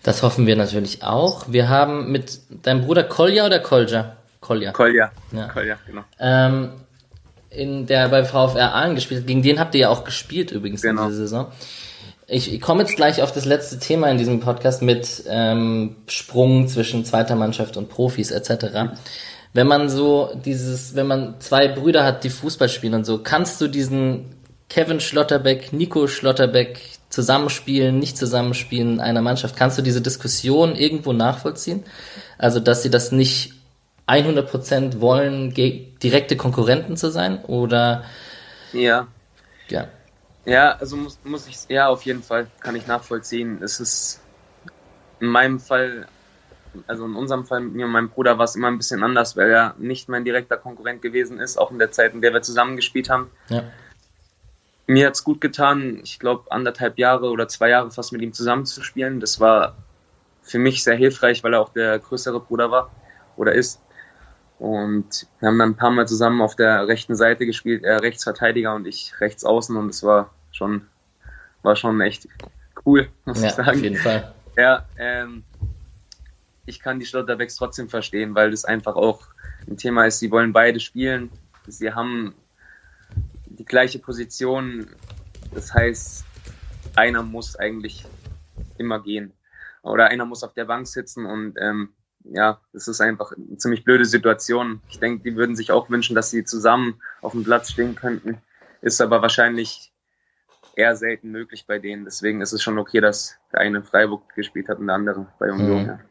[SPEAKER 1] Das hoffen wir natürlich auch. Wir haben mit deinem Bruder Kolja oder Kolja?
[SPEAKER 2] Kolja. Kolja, ja. Kolja genau.
[SPEAKER 1] Ähm, in der bei VfR Aalen gespielt hat. Gegen den habt ihr ja auch gespielt übrigens genau. in dieser Saison. Ich, ich komme jetzt gleich auf das letzte Thema in diesem Podcast mit ähm, Sprung zwischen zweiter Mannschaft und Profis etc. Wenn man so dieses, wenn man zwei Brüder hat, die Fußball spielen und so, kannst du diesen Kevin Schlotterbeck, Nico Schlotterbeck zusammenspielen, nicht zusammenspielen in einer Mannschaft? Kannst du diese Diskussion irgendwo nachvollziehen? Also, dass sie das nicht 100% wollen, direkte Konkurrenten zu sein oder?
[SPEAKER 2] Ja. Ja. Ja, also muss, muss ich, ja, auf jeden Fall kann ich nachvollziehen. Es ist in meinem Fall, also in unserem Fall mit mir und meinem Bruder war es immer ein bisschen anders, weil er nicht mein direkter Konkurrent gewesen ist, auch in der Zeit, in der wir zusammengespielt haben. Ja. Mir hat es gut getan, ich glaube, anderthalb Jahre oder zwei Jahre fast mit ihm zusammenzuspielen. Das war für mich sehr hilfreich, weil er auch der größere Bruder war oder ist. Und wir haben dann ein paar Mal zusammen auf der rechten Seite gespielt, er Rechtsverteidiger und ich rechts außen und es war schon, war schon echt cool, muss ja, ich sagen. Auf jeden Fall. Ja, ähm, ich kann die Schlotterbecks trotzdem verstehen, weil das einfach auch ein Thema ist, sie wollen beide spielen. Sie haben die gleiche Position. Das heißt, einer muss eigentlich immer gehen. Oder einer muss auf der Bank sitzen und ähm, ja, das ist einfach eine ziemlich blöde Situation. Ich denke, die würden sich auch wünschen, dass sie zusammen auf dem Platz stehen könnten. Ist aber wahrscheinlich eher selten möglich bei denen. Deswegen ist es schon okay, dass der eine in Freiburg gespielt hat und der andere bei Union. Mhm.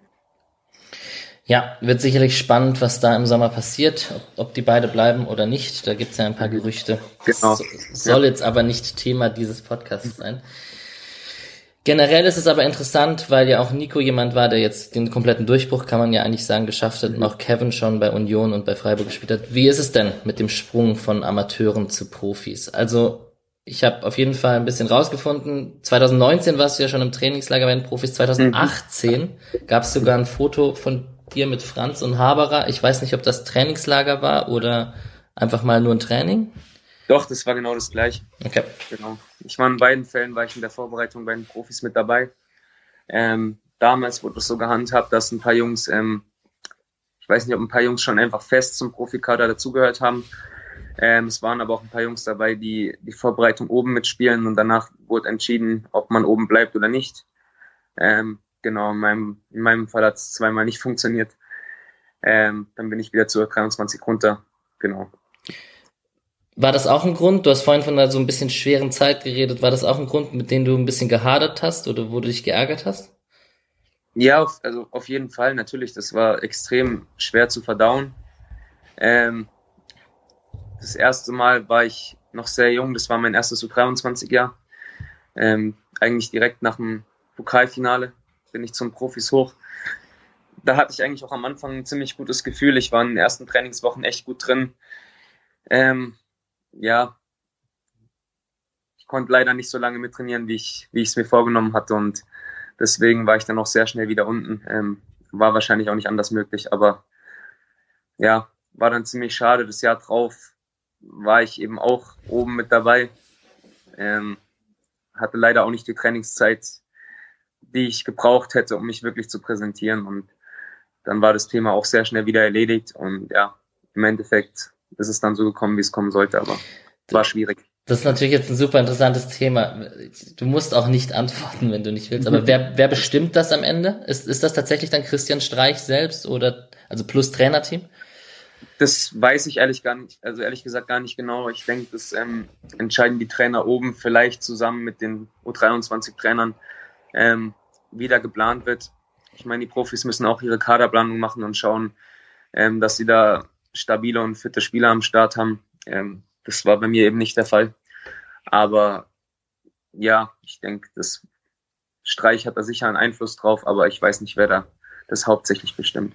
[SPEAKER 2] Ja.
[SPEAKER 1] Wird sicherlich spannend, was da im Sommer passiert, ob, ob die beide bleiben oder nicht. Da gibt es ja ein paar Gerüchte. Genau. Das soll ja. jetzt aber nicht Thema dieses Podcasts sein. Generell ist es aber interessant, weil ja auch Nico jemand war, der jetzt den kompletten Durchbruch, kann man ja eigentlich sagen, geschafft hat und auch Kevin schon bei Union und bei Freiburg gespielt hat. Wie ist es denn mit dem Sprung von Amateuren zu Profis? Also ich habe auf jeden Fall ein bisschen rausgefunden. 2019 warst du ja schon im Trainingslager bei den Profis. 2018 mhm. gab es sogar ein Foto von dir mit Franz und Haberer. Ich weiß nicht, ob das Trainingslager war oder einfach mal nur ein Training.
[SPEAKER 2] Doch, das war genau das gleiche. Okay. Genau. Ich war in beiden Fällen, war ich in der Vorbereitung bei den Profis mit dabei. Ähm, damals wurde es so gehandhabt, dass ein paar Jungs, ähm, ich weiß nicht, ob ein paar Jungs schon einfach fest zum Profikader dazugehört haben. Ähm, es waren aber auch ein paar Jungs dabei, die die Vorbereitung oben mitspielen und danach wurde entschieden, ob man oben bleibt oder nicht. Ähm, genau, in meinem, in meinem Fall hat es zweimal nicht funktioniert. Ähm, dann bin ich wieder zur 23 runter. Genau.
[SPEAKER 1] War das auch ein Grund? Du hast vorhin von einer so ein bisschen schweren Zeit geredet. War das auch ein Grund, mit dem du ein bisschen gehadert hast oder wo du dich geärgert hast?
[SPEAKER 2] Ja, auf, also auf jeden Fall natürlich. Das war extrem schwer zu verdauen. Ähm, das erste Mal war ich noch sehr jung. Das war mein erstes U23-Jahr. Ähm, eigentlich direkt nach dem Pokalfinale bin ich zum Profis hoch. Da hatte ich eigentlich auch am Anfang ein ziemlich gutes Gefühl. Ich war in den ersten Trainingswochen echt gut drin. Ähm, ja, ich konnte leider nicht so lange mittrainieren, wie ich wie ich es mir vorgenommen hatte und deswegen war ich dann auch sehr schnell wieder unten. Ähm, war wahrscheinlich auch nicht anders möglich, aber ja, war dann ziemlich schade. Das Jahr drauf war ich eben auch oben mit dabei. Ähm, hatte leider auch nicht die Trainingszeit, die ich gebraucht hätte, um mich wirklich zu präsentieren. Und dann war das Thema auch sehr schnell wieder erledigt. Und ja, im Endeffekt ist es dann so gekommen, wie es kommen sollte, aber war schwierig.
[SPEAKER 1] Das ist natürlich jetzt ein super interessantes Thema. Du musst auch nicht antworten, wenn du nicht willst. Aber wer, wer bestimmt das am Ende? Ist, ist das tatsächlich dann Christian Streich selbst oder also plus Trainerteam?
[SPEAKER 2] Das weiß ich ehrlich gar nicht, also ehrlich gesagt gar nicht genau. Ich denke, das ähm, entscheiden die Trainer oben vielleicht zusammen mit den U23-Trainern, ähm, wie da geplant wird. Ich meine, die Profis müssen auch ihre Kaderplanung machen und schauen, ähm, dass sie da stabile und fitte Spieler am Start haben. Ähm, das war bei mir eben nicht der Fall. Aber ja, ich denke, das Streich hat da sicher einen Einfluss drauf, aber ich weiß nicht, wer da das hauptsächlich bestimmt.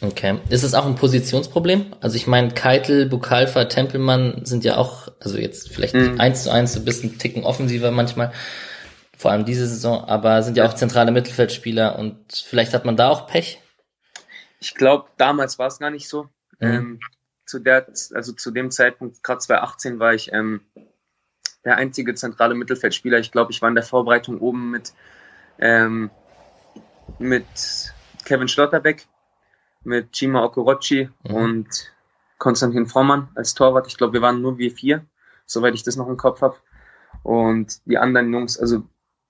[SPEAKER 1] Okay. Ist es auch ein Positionsproblem? Also ich meine, Keitel, Bukalfa, Tempelmann sind ja auch, also jetzt vielleicht mhm. eins zu eins, so ein bisschen Ticken offensiver manchmal, vor allem diese Saison, aber sind ja auch zentrale Mittelfeldspieler und vielleicht hat man da auch Pech?
[SPEAKER 2] Ich glaube, damals war es gar nicht so. Mhm. Ähm, zu der, also zu dem Zeitpunkt, gerade 2018, war ich ähm, der einzige zentrale Mittelfeldspieler. Ich glaube, ich war in der Vorbereitung oben mit, ähm, mit Kevin Schlotterbeck, mit Chima Okorochi mhm. und Konstantin Vormann als Torwart. Ich glaube, wir waren nur wir vier, soweit ich das noch im Kopf habe. Und die anderen Jungs, also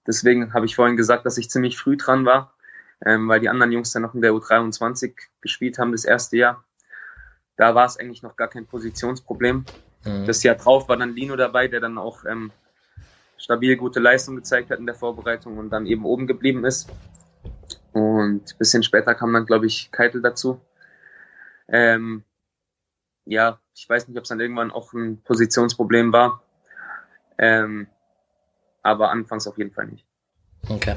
[SPEAKER 2] deswegen habe ich vorhin gesagt, dass ich ziemlich früh dran war, ähm, weil die anderen Jungs dann noch in der U23 gespielt haben das erste Jahr. Da war es eigentlich noch gar kein Positionsproblem. Mhm. Das Jahr drauf war dann Lino dabei, der dann auch ähm, stabil gute Leistung gezeigt hat in der Vorbereitung und dann eben oben geblieben ist. Und ein bisschen später kam dann, glaube ich, Keitel dazu. Ähm, ja, ich weiß nicht, ob es dann irgendwann auch ein Positionsproblem war. Ähm, aber anfangs auf jeden Fall nicht.
[SPEAKER 1] Okay.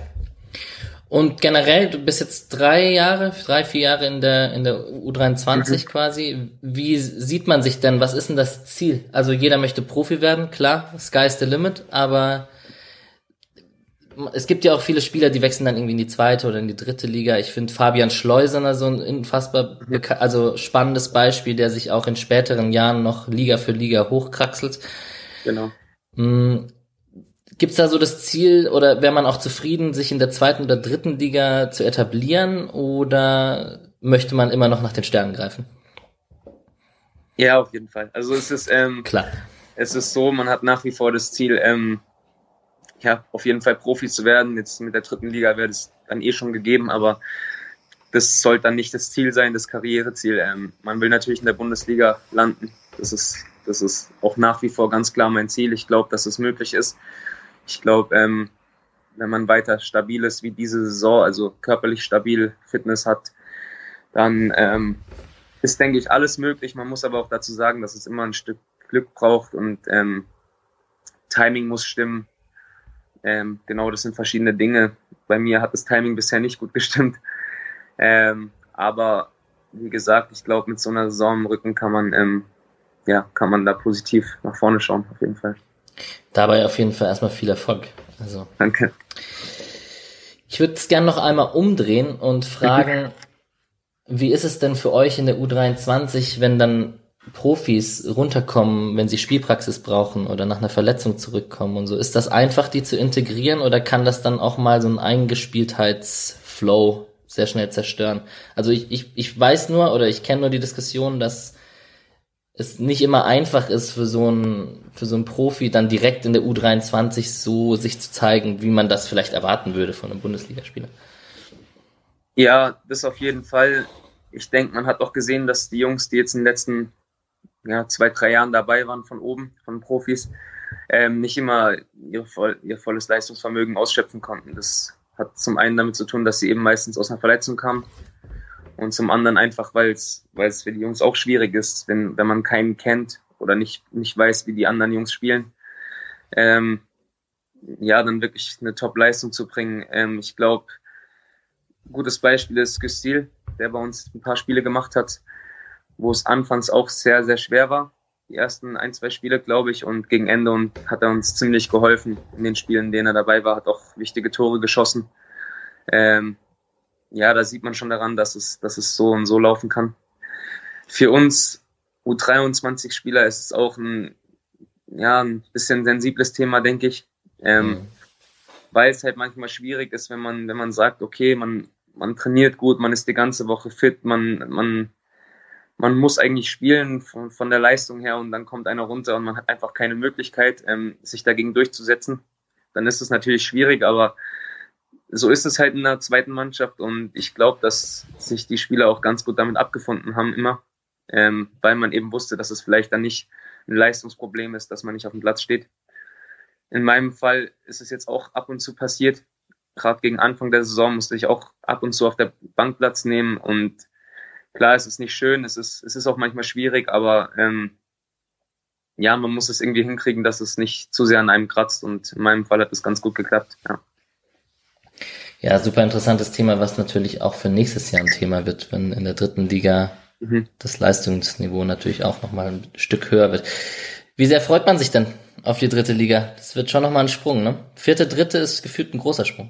[SPEAKER 1] Und generell, du bist jetzt drei Jahre, drei, vier Jahre in der, in der U23 mhm. quasi. Wie sieht man sich denn? Was ist denn das Ziel? Also jeder möchte Profi werden, klar, sky's the limit, aber es gibt ja auch viele Spieler, die wechseln dann irgendwie in die zweite oder in die dritte Liga. Ich finde Fabian Schleusener so ein unfassbar, also spannendes Beispiel, der sich auch in späteren Jahren noch Liga für Liga hochkraxelt.
[SPEAKER 2] Genau.
[SPEAKER 1] Gibt es da so das Ziel oder wäre man auch zufrieden, sich in der zweiten oder dritten Liga zu etablieren oder möchte man immer noch nach den Sternen greifen?
[SPEAKER 2] Ja, auf jeden Fall. Also es ist ähm,
[SPEAKER 1] klar.
[SPEAKER 2] Es ist so, man hat nach wie vor das Ziel, ähm, ja, auf jeden Fall Profi zu werden. Jetzt mit der dritten Liga wäre das dann eh schon gegeben, aber das sollte dann nicht das Ziel sein, das Karriereziel. Ähm, man will natürlich in der Bundesliga landen. Das ist, das ist auch nach wie vor ganz klar mein Ziel. Ich glaube, dass es möglich ist. Ich glaube, ähm, wenn man weiter stabil ist wie diese Saison, also körperlich stabil Fitness hat, dann ähm, ist, denke ich, alles möglich. Man muss aber auch dazu sagen, dass es immer ein Stück Glück braucht und ähm, Timing muss stimmen. Ähm, genau, das sind verschiedene Dinge. Bei mir hat das Timing bisher nicht gut [laughs] gestimmt. Ähm, aber wie gesagt, ich glaube, mit so einer Saison im Rücken kann man, ähm, ja, kann man da positiv nach vorne schauen, auf jeden Fall.
[SPEAKER 1] Dabei auf jeden Fall erstmal viel Erfolg. Also.
[SPEAKER 2] Danke.
[SPEAKER 1] Ich würde es gerne noch einmal umdrehen und fragen, wie ist es denn für euch in der U23, wenn dann Profis runterkommen, wenn sie Spielpraxis brauchen oder nach einer Verletzung zurückkommen und so? Ist das einfach, die zu integrieren oder kann das dann auch mal so ein Eingespieltheitsflow sehr schnell zerstören? Also ich, ich, ich weiß nur oder ich kenne nur die Diskussion, dass es nicht immer einfach ist für so ein für so ein Profi dann direkt in der U23 so sich zu zeigen, wie man das vielleicht erwarten würde von einem Bundesligaspieler.
[SPEAKER 2] Ja, das auf jeden Fall. Ich denke, man hat auch gesehen, dass die Jungs, die jetzt in den letzten ja, zwei, drei Jahren dabei waren von oben, von Profis, ähm, nicht immer ihr, voll, ihr volles Leistungsvermögen ausschöpfen konnten. Das hat zum einen damit zu tun, dass sie eben meistens aus einer Verletzung kamen und zum anderen einfach, weil es für die Jungs auch schwierig ist, wenn, wenn man keinen kennt oder nicht, nicht weiß, wie die anderen Jungs spielen. Ähm, ja, dann wirklich eine Top-Leistung zu bringen. Ähm, ich glaube, gutes Beispiel ist Gustil, der bei uns ein paar Spiele gemacht hat, wo es anfangs auch sehr, sehr schwer war. Die ersten ein, zwei Spiele, glaube ich, und gegen Ende und hat er uns ziemlich geholfen in den Spielen, in denen er dabei war, hat auch wichtige Tore geschossen. Ähm, ja, da sieht man schon daran, dass es, dass es so und so laufen kann. Für uns U23-Spieler ist es auch ein, ja, ein bisschen sensibles Thema, denke ich. Ähm, mhm. Weil es halt manchmal schwierig ist, wenn man, wenn man sagt, okay, man, man trainiert gut, man ist die ganze Woche fit, man, man, man muss eigentlich spielen von, von der Leistung her und dann kommt einer runter und man hat einfach keine Möglichkeit, ähm, sich dagegen durchzusetzen. Dann ist es natürlich schwierig, aber so ist es halt in der zweiten Mannschaft und ich glaube, dass sich die Spieler auch ganz gut damit abgefunden haben immer, ähm, weil man eben wusste, dass es vielleicht dann nicht ein Leistungsproblem ist, dass man nicht auf dem Platz steht. In meinem Fall ist es jetzt auch ab und zu passiert. Gerade gegen Anfang der Saison musste ich auch ab und zu auf der Bank Platz nehmen und klar, es ist nicht schön, es ist, es ist auch manchmal schwierig, aber ähm, ja, man muss es irgendwie hinkriegen, dass es nicht zu sehr an einem kratzt und in meinem Fall hat es ganz gut geklappt, ja.
[SPEAKER 1] Ja, super interessantes Thema, was natürlich auch für nächstes Jahr ein Thema wird, wenn in der dritten Liga mhm. das Leistungsniveau natürlich auch nochmal ein Stück höher wird. Wie sehr freut man sich denn auf die dritte Liga? Das wird schon nochmal ein Sprung, ne? Vierte, dritte ist gefühlt ein großer Sprung.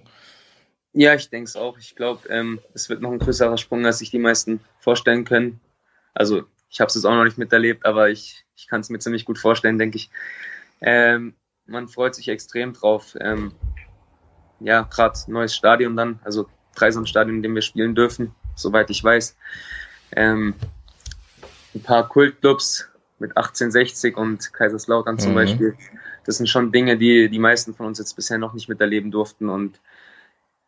[SPEAKER 2] Ja, ich denke es auch. Ich glaube, ähm, es wird noch ein größerer Sprung, als sich die meisten vorstellen können. Also ich habe es jetzt auch noch nicht miterlebt, aber ich, ich kann es mir ziemlich gut vorstellen, denke ich. Ähm, man freut sich extrem drauf. Ähm, ja, gerade neues Stadion dann, also Dreisam-Stadion, in dem wir spielen dürfen, soweit ich weiß. Ähm, ein paar Kultclubs mit 1860 und Kaiserslautern zum mhm. Beispiel. Das sind schon Dinge, die die meisten von uns jetzt bisher noch nicht miterleben durften. Und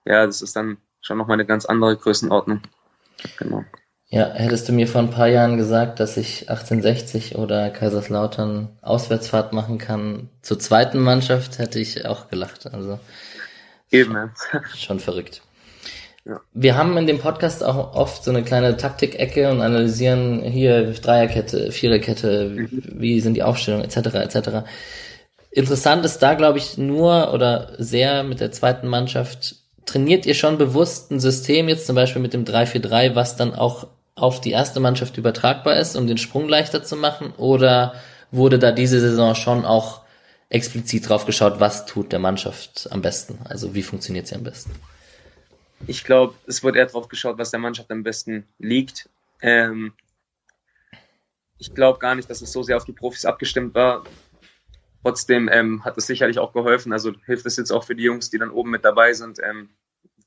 [SPEAKER 2] ja, das ist dann schon nochmal eine ganz andere Größenordnung.
[SPEAKER 1] Genau. Ja, hättest du mir vor ein paar Jahren gesagt, dass ich 1860 oder Kaiserslautern Auswärtsfahrt machen kann zur zweiten Mannschaft, hätte ich auch gelacht. Also
[SPEAKER 2] Eben. Ja.
[SPEAKER 1] Schon verrückt. Ja. Wir haben in dem Podcast auch oft so eine kleine Taktikecke und analysieren hier Dreierkette, Viererkette, mhm. wie sind die Aufstellungen etc. etc. Interessant ist da, glaube ich, nur oder sehr mit der zweiten Mannschaft. Trainiert ihr schon bewusst ein System jetzt zum Beispiel mit dem 3-4-3, was dann auch auf die erste Mannschaft übertragbar ist, um den Sprung leichter zu machen? Oder wurde da diese Saison schon auch explizit drauf geschaut, was tut der Mannschaft am besten? Also wie funktioniert sie am besten?
[SPEAKER 2] Ich glaube, es wurde eher drauf geschaut, was der Mannschaft am besten liegt. Ähm, ich glaube gar nicht, dass es so sehr auf die Profis abgestimmt war. Trotzdem ähm, hat es sicherlich auch geholfen. Also hilft es jetzt auch für die Jungs, die dann oben mit dabei sind, ähm,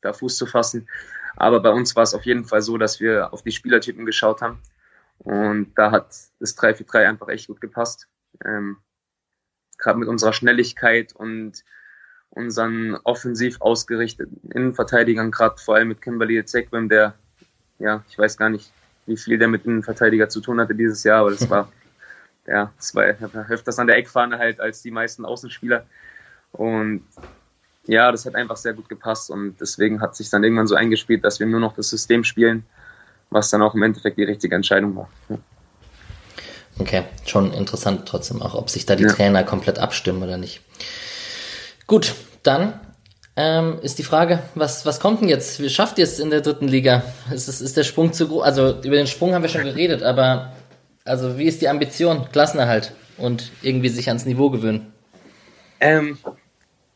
[SPEAKER 2] da Fuß zu fassen. Aber bei uns war es auf jeden Fall so, dass wir auf die Spielertypen geschaut haben. Und da hat das 3-4-3 einfach echt gut gepasst. Ähm, Gerade mit unserer Schnelligkeit und unseren offensiv ausgerichteten Innenverteidigern, gerade vor allem mit Kimberly Zekwem, der, ja, ich weiß gar nicht, wie viel der mit Innenverteidiger zu tun hatte dieses Jahr, aber das war, [laughs] ja, das war öfters an der Eckfahne halt als die meisten Außenspieler. Und ja, das hat einfach sehr gut gepasst und deswegen hat sich dann irgendwann so eingespielt, dass wir nur noch das System spielen, was dann auch im Endeffekt die richtige Entscheidung war.
[SPEAKER 1] Okay, schon interessant trotzdem auch, ob sich da die ja. Trainer komplett abstimmen oder nicht. Gut, dann ähm, ist die Frage, was, was kommt denn jetzt? Wie schafft ihr es in der dritten Liga? Ist, ist, ist der Sprung zu groß? Also über den Sprung haben wir schon geredet, aber also wie ist die Ambition? Klassenerhalt und irgendwie sich ans Niveau gewöhnen?
[SPEAKER 2] Ähm,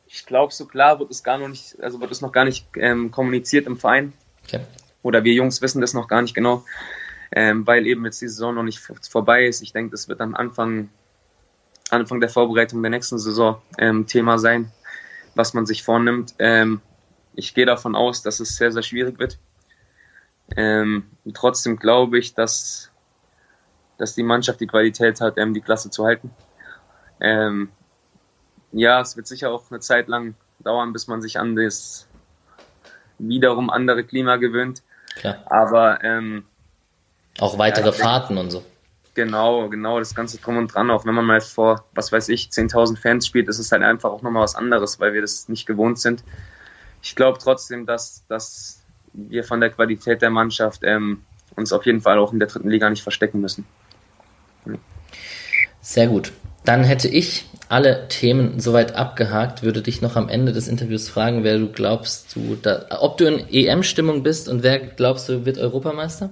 [SPEAKER 2] ich glaube, so klar wird es gar noch nicht, also wird es noch gar nicht ähm, kommuniziert im Verein. Okay. Oder wir Jungs wissen das noch gar nicht genau, ähm, weil eben jetzt die Saison noch nicht vorbei ist. Ich denke, das wird dann Anfang, Anfang der Vorbereitung der nächsten Saison ähm, Thema sein, was man sich vornimmt. Ähm, ich gehe davon aus, dass es sehr, sehr schwierig wird. Ähm, trotzdem glaube ich, dass, dass die Mannschaft die Qualität hat, ähm, die Klasse zu halten. Ähm, ja, es wird sicher auch eine Zeit lang dauern, bis man sich an das wiederum andere Klima gewöhnt. Klar. Aber ähm,
[SPEAKER 1] auch weitere ja, Fahrten und so.
[SPEAKER 2] Genau, genau, das Ganze drum und dran. Auch wenn man mal vor, was weiß ich, 10.000 Fans spielt, ist es halt einfach auch nochmal was anderes, weil wir das nicht gewohnt sind. Ich glaube trotzdem, dass, dass wir von der Qualität der Mannschaft ähm, uns auf jeden Fall auch in der dritten Liga nicht verstecken müssen.
[SPEAKER 1] Sehr gut. Dann hätte ich alle Themen soweit abgehakt, würde dich noch am Ende des Interviews fragen, wer du glaubst, du da, ob du in EM-Stimmung bist und wer glaubst du wird Europameister?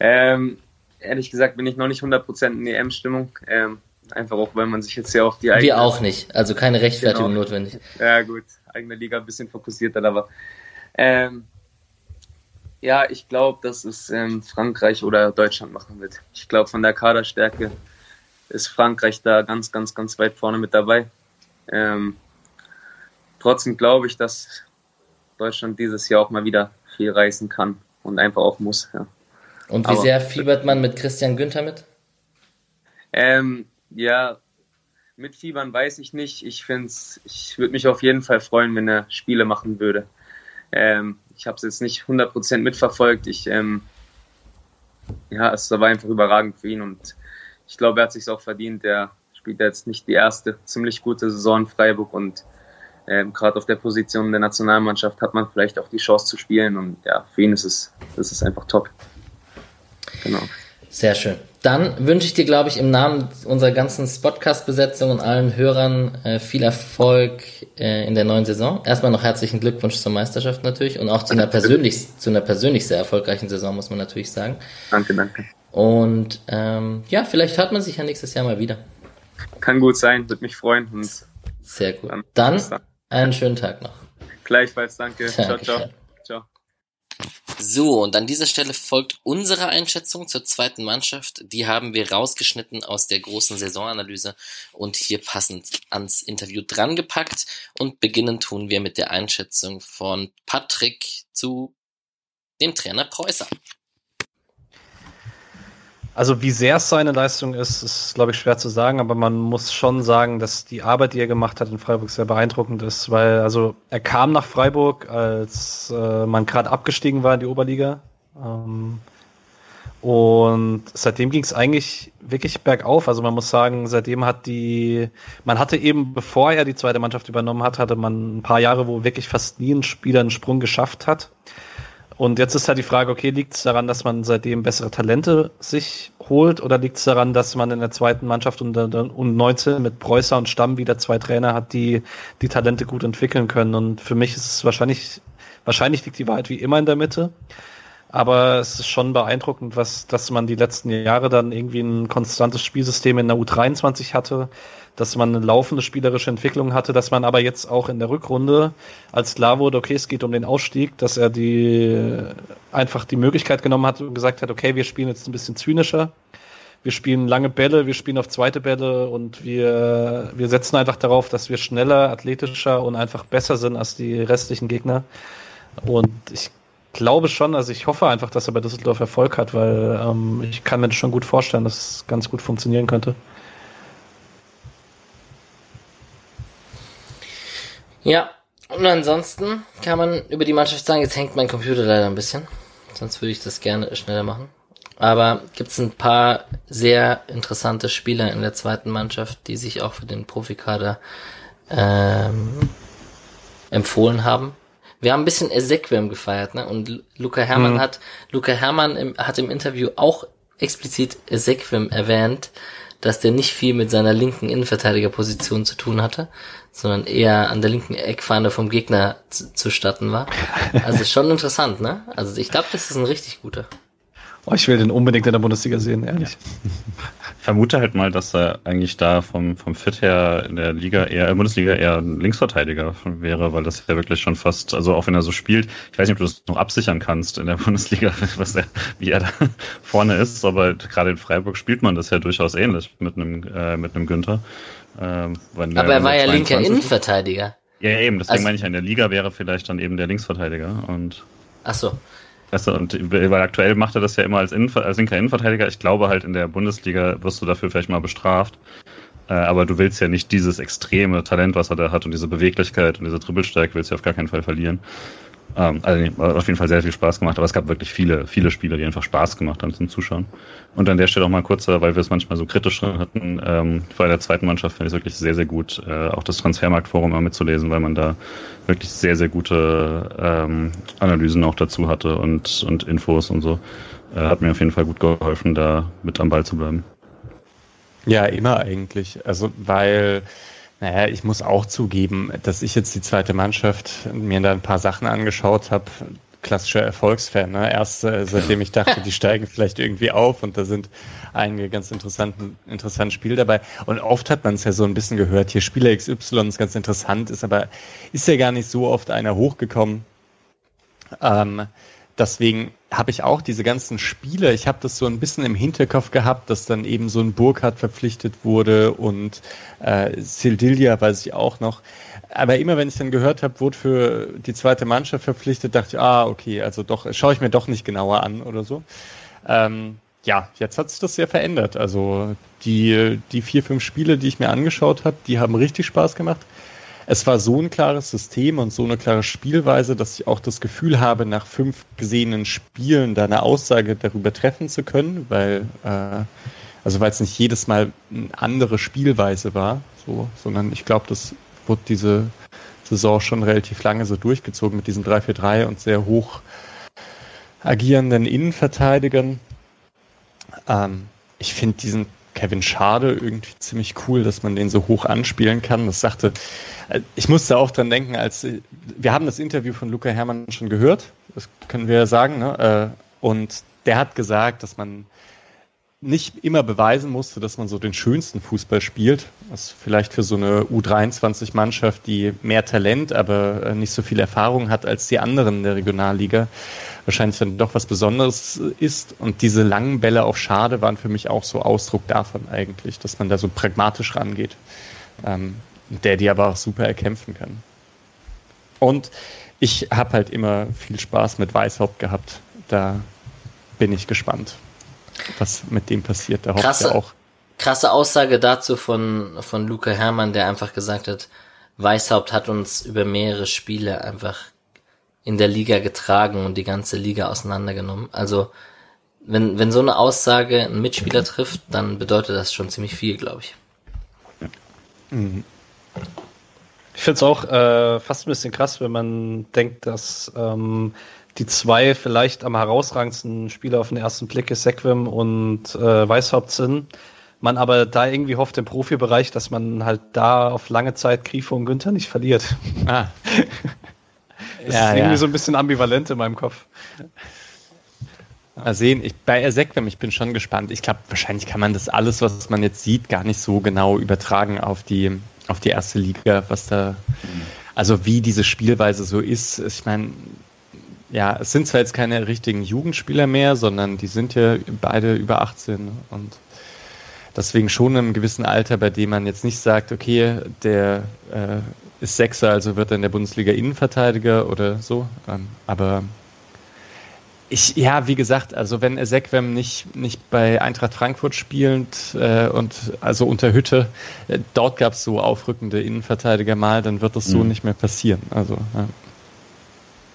[SPEAKER 2] Ähm, ehrlich gesagt bin ich noch nicht 100% in EM-Stimmung. Ähm, einfach auch, weil man sich jetzt ja auf die eigene...
[SPEAKER 1] Wir auch nicht, also keine Rechtfertigung genau. notwendig.
[SPEAKER 2] Ja gut, eigene Liga ein bisschen fokussierter, aber ähm, ja, ich glaube, dass es ähm, Frankreich oder Deutschland machen wird. Ich glaube, von der Kaderstärke ist Frankreich da ganz, ganz, ganz weit vorne mit dabei. Ähm, trotzdem glaube ich, dass Deutschland dieses Jahr auch mal wieder viel reißen kann und einfach auch muss. Ja.
[SPEAKER 1] Und wie Aber, sehr fiebert man mit Christian Günther mit?
[SPEAKER 2] Ähm, ja, mit Fiebern weiß ich nicht. Ich finde ich würde mich auf jeden Fall freuen, wenn er Spiele machen würde. Ähm, ich habe es jetzt nicht 100% mitverfolgt. Ich, ähm, ja, es war einfach überragend für ihn und ich glaube, er hat sich auch verdient. Er spielt jetzt nicht die erste ziemlich gute Saison in Freiburg und ähm, gerade auf der Position der Nationalmannschaft hat man vielleicht auch die Chance zu spielen und ja, für ihn ist es, das ist einfach top.
[SPEAKER 1] Genau. Sehr schön. Dann wünsche ich dir, glaube ich, im Namen unserer ganzen Spotcast-Besetzung und allen Hörern äh, viel Erfolg äh, in der neuen Saison. Erstmal noch herzlichen Glückwunsch zur Meisterschaft natürlich und auch zu einer persönlich, zu einer persönlich sehr erfolgreichen Saison, muss man natürlich sagen.
[SPEAKER 2] Danke, danke.
[SPEAKER 1] Und ähm, ja, vielleicht hört man sich ja nächstes Jahr mal wieder.
[SPEAKER 2] Kann gut sein, würde mich freuen.
[SPEAKER 1] Sehr gut. Dann, einen schönen Tag noch.
[SPEAKER 2] Gleichfalls, danke. Dankeschön. Ciao, ciao. ciao.
[SPEAKER 1] So, und an dieser Stelle folgt unsere Einschätzung zur zweiten Mannschaft. Die haben wir rausgeschnitten aus der großen Saisonanalyse und hier passend ans Interview drangepackt. Und beginnen tun wir mit der Einschätzung von Patrick zu dem Trainer Preußer.
[SPEAKER 3] Also wie sehr es seine Leistung ist, ist, glaube ich, schwer zu sagen, aber man muss schon sagen, dass die Arbeit, die er gemacht hat in Freiburg, sehr beeindruckend ist, weil also er kam nach Freiburg, als äh, man gerade abgestiegen war in die Oberliga. Ähm, und seitdem ging es eigentlich wirklich bergauf. Also man muss sagen, seitdem hat die, man hatte eben, bevor er die zweite Mannschaft übernommen hat, hatte man ein paar Jahre, wo wirklich fast nie ein Spieler einen Sprung geschafft hat. Und jetzt ist halt die Frage, okay, liegt es daran, dass man seitdem bessere Talente sich holt oder liegt es daran, dass man in der zweiten Mannschaft und 19 mit Preußer und Stamm wieder zwei Trainer hat, die die Talente gut entwickeln können? Und für mich ist es wahrscheinlich, wahrscheinlich liegt die Wahrheit wie immer in der Mitte. Aber es ist schon beeindruckend, was, dass man die letzten Jahre dann irgendwie ein konstantes Spielsystem in der U23 hatte, dass man eine laufende spielerische Entwicklung hatte, dass man aber jetzt auch in der Rückrunde, als klar wurde, okay, es geht um den Ausstieg, dass er die einfach die Möglichkeit genommen hat und gesagt hat, okay, wir spielen jetzt ein bisschen zynischer. Wir spielen lange Bälle, wir spielen auf zweite Bälle und wir, wir setzen einfach darauf, dass wir schneller, athletischer und einfach besser sind als die restlichen Gegner. Und ich glaube schon, also ich hoffe einfach, dass er bei Düsseldorf Erfolg hat, weil ähm, ich kann mir das schon gut vorstellen, dass es ganz gut funktionieren könnte.
[SPEAKER 1] Ja, und ansonsten kann man über die Mannschaft sagen, jetzt hängt mein Computer leider ein bisschen. Sonst würde ich das gerne schneller machen. Aber gibt es ein paar sehr interessante Spieler in der zweiten Mannschaft, die sich auch für den Profikader ähm, empfohlen haben. Wir haben ein bisschen Ezequem gefeiert, ne? Und Luca Hermann mhm. hat Luca Hermann im, hat im Interview auch explizit Ezequem erwähnt, dass der nicht viel mit seiner linken Innenverteidigerposition zu tun hatte, sondern eher an der linken Eckfahne vom Gegner zu, zustatten war. Also schon interessant, ne? Also ich glaube, das ist ein richtig guter.
[SPEAKER 3] Oh, ich will den unbedingt in der Bundesliga sehen, ehrlich.
[SPEAKER 4] Ich vermute halt mal, dass er eigentlich da vom, vom Fit her in der Liga eher, in der Bundesliga eher ein Linksverteidiger wäre, weil das ja wirklich schon fast, also auch wenn er so spielt, ich weiß nicht, ob du das noch absichern kannst in der Bundesliga, [laughs] was er, wie er da vorne ist, aber gerade in Freiburg spielt man das ja durchaus ähnlich mit einem, äh, mit einem Günther.
[SPEAKER 1] Ähm, aber er war ja linker Innenverteidiger.
[SPEAKER 4] Ja, eben, deswegen also, meine ich, in der Liga wäre vielleicht dann eben der Linksverteidiger und.
[SPEAKER 1] Ach so.
[SPEAKER 4] Du, und weil aktuell macht er das ja immer als, Innenver als linker Innenverteidiger. Ich glaube halt in der Bundesliga wirst du dafür vielleicht mal bestraft. Äh, aber du willst ja nicht dieses extreme Talent, was er da hat und diese Beweglichkeit und diese Dribbelstärke willst du auf gar keinen Fall verlieren. Ähm, also auf jeden Fall sehr viel Spaß gemacht, aber es gab wirklich viele, viele Spiele, die einfach Spaß gemacht haben zum Zuschauen. Und an der Stelle auch mal kurz, weil wir es manchmal so kritisch hatten, ähm, bei der zweiten Mannschaft finde ich es wirklich sehr, sehr gut, äh, auch das Transfermarktforum mal mitzulesen, weil man da wirklich sehr, sehr gute ähm, Analysen auch dazu hatte und, und Infos und so. Äh, hat mir auf jeden Fall gut geholfen, da mit am Ball zu bleiben.
[SPEAKER 3] Ja, immer eigentlich. Also, weil naja, ich muss auch zugeben, dass ich jetzt die zweite Mannschaft mir da ein paar Sachen angeschaut habe. Klassischer Erfolgsfan. Ne? Erst äh, seitdem ich dachte, die [laughs] steigen vielleicht irgendwie auf und da sind einige ganz interessanten, interessanten Spiele dabei. Und oft hat man es ja so ein bisschen gehört, hier Spieler XY ist ganz interessant, ist aber ist ja gar nicht so oft einer hochgekommen. Ähm, deswegen habe ich auch diese ganzen Spiele, ich habe das so ein bisschen im Hinterkopf gehabt, dass dann eben so ein Burkhardt verpflichtet wurde und äh, Sildilia weiß ich auch noch. Aber immer wenn ich dann gehört habe, wurde für die zweite Mannschaft verpflichtet, dachte ich, ah, okay, also doch, schaue ich mir doch nicht genauer an oder so. Ähm, ja, jetzt hat sich das sehr verändert. Also die, die vier, fünf Spiele, die ich mir angeschaut habe, die haben richtig Spaß gemacht es war so ein klares System und so eine klare Spielweise, dass ich auch das Gefühl habe, nach fünf gesehenen Spielen da eine Aussage darüber treffen zu können, weil äh, also weil es nicht jedes Mal eine andere Spielweise war, so, sondern ich glaube, das wurde diese Saison schon relativ lange so durchgezogen mit diesem 3-4-3 und sehr hoch agierenden Innenverteidigern. Ähm, ich finde diesen Kevin Schade irgendwie ziemlich cool, dass man den so hoch anspielen kann. Das sagte, äh, ich musste auch dran denken, als wir haben das Interview von Luca Hermann schon gehört, das können wir sagen, ne? Äh, und der hat gesagt, dass man nicht immer beweisen musste, dass man so den schönsten Fußball spielt. Was vielleicht für so eine U23-Mannschaft, die mehr Talent, aber äh, nicht so viel Erfahrung hat als die anderen in der Regionalliga, wahrscheinlich dann doch was Besonderes ist. Und diese langen Bälle auf Schade waren für mich auch so Ausdruck davon eigentlich, dass man da so pragmatisch rangeht. Ähm, der die aber auch super erkämpfen kann. Und ich habe halt immer viel Spaß mit Weißhaupt gehabt. Da bin ich gespannt. Was mit dem passiert. Da
[SPEAKER 1] krasse, hofft er auch. Krasse Aussage dazu von, von Luca Hermann, der einfach gesagt hat, Weißhaupt hat uns über mehrere Spiele einfach in der Liga getragen und die ganze Liga auseinandergenommen. Also, wenn, wenn so eine Aussage einen Mitspieler trifft, dann bedeutet das schon ziemlich viel, glaube ich.
[SPEAKER 5] Mhm. Ich finde es auch äh, fast ein bisschen krass, wenn man denkt, dass ähm, die zwei vielleicht am herausragendsten Spieler auf den ersten Blick ist Sequim und äh, Weißhaupt sind. Man aber da irgendwie hofft im Profibereich, dass man halt da auf lange Zeit Grifo und Günther nicht verliert. Ah. [laughs] das ja, ist irgendwie ja. so ein bisschen ambivalent in meinem Kopf.
[SPEAKER 3] Mal sehen, ich, bei Ezequem, ich bin schon gespannt. Ich glaube, wahrscheinlich kann man das alles, was man jetzt sieht, gar nicht so genau übertragen auf die, auf die erste Liga, was da, also wie diese Spielweise so ist. Ich meine, ja, es sind zwar jetzt keine richtigen Jugendspieler mehr, sondern die sind ja beide über 18 und deswegen schon in einem gewissen Alter, bei dem man jetzt nicht sagt, okay, der äh, ist Sechser, also wird er in der Bundesliga Innenverteidiger oder so. Ähm, aber ich, ja, wie gesagt, also wenn Ezequem nicht, nicht bei Eintracht Frankfurt spielend äh, und also unter Hütte, äh, dort gab es so aufrückende Innenverteidiger mal, dann wird das so mhm. nicht mehr passieren. Also, ja.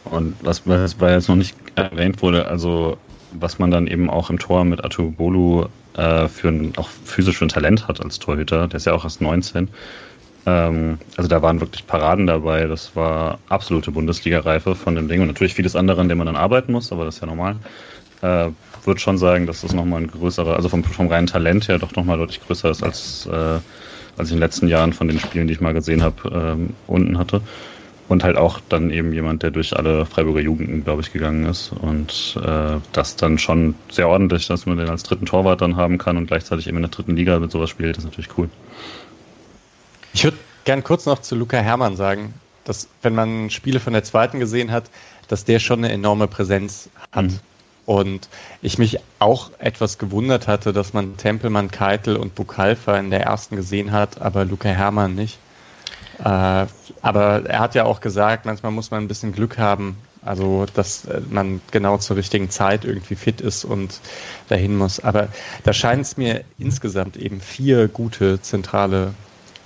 [SPEAKER 4] Und was, was bei jetzt noch nicht erwähnt wurde, also was man dann eben auch im Tor mit Atubolu äh, für ein, auch physisch für ein Talent hat als Torhüter, der ist ja auch erst 19, ähm, also da waren wirklich Paraden dabei. Das war absolute Bundesliga-Reife von dem Ding und natürlich vieles andere, an dem man dann arbeiten muss, aber das ist ja normal. Äh, würde schon sagen, dass das nochmal ein größerer, also vom, vom reinen Talent her doch nochmal deutlich größer ist, als, äh, als ich in den letzten Jahren von den Spielen, die ich mal gesehen habe, ähm, unten hatte. Und halt auch dann eben jemand, der durch alle Freiburger Jugenden, glaube ich, gegangen ist. Und äh, das dann schon sehr ordentlich, dass man den als dritten Torwart dann haben kann und gleichzeitig eben in der dritten Liga mit sowas spielt, ist natürlich cool.
[SPEAKER 3] Ich würde gern kurz noch zu Luca Hermann sagen, dass wenn man Spiele von der zweiten gesehen hat, dass der schon eine enorme Präsenz hat. Mhm. Und ich mich auch etwas gewundert hatte, dass man Tempelmann, Keitel und Bukalfa in der ersten gesehen hat, aber Luca Hermann nicht. Äh, aber er hat ja auch gesagt, manchmal muss man ein bisschen Glück haben, also dass äh, man genau zur richtigen Zeit irgendwie fit ist und dahin muss. Aber da scheint es mir insgesamt eben vier gute zentrale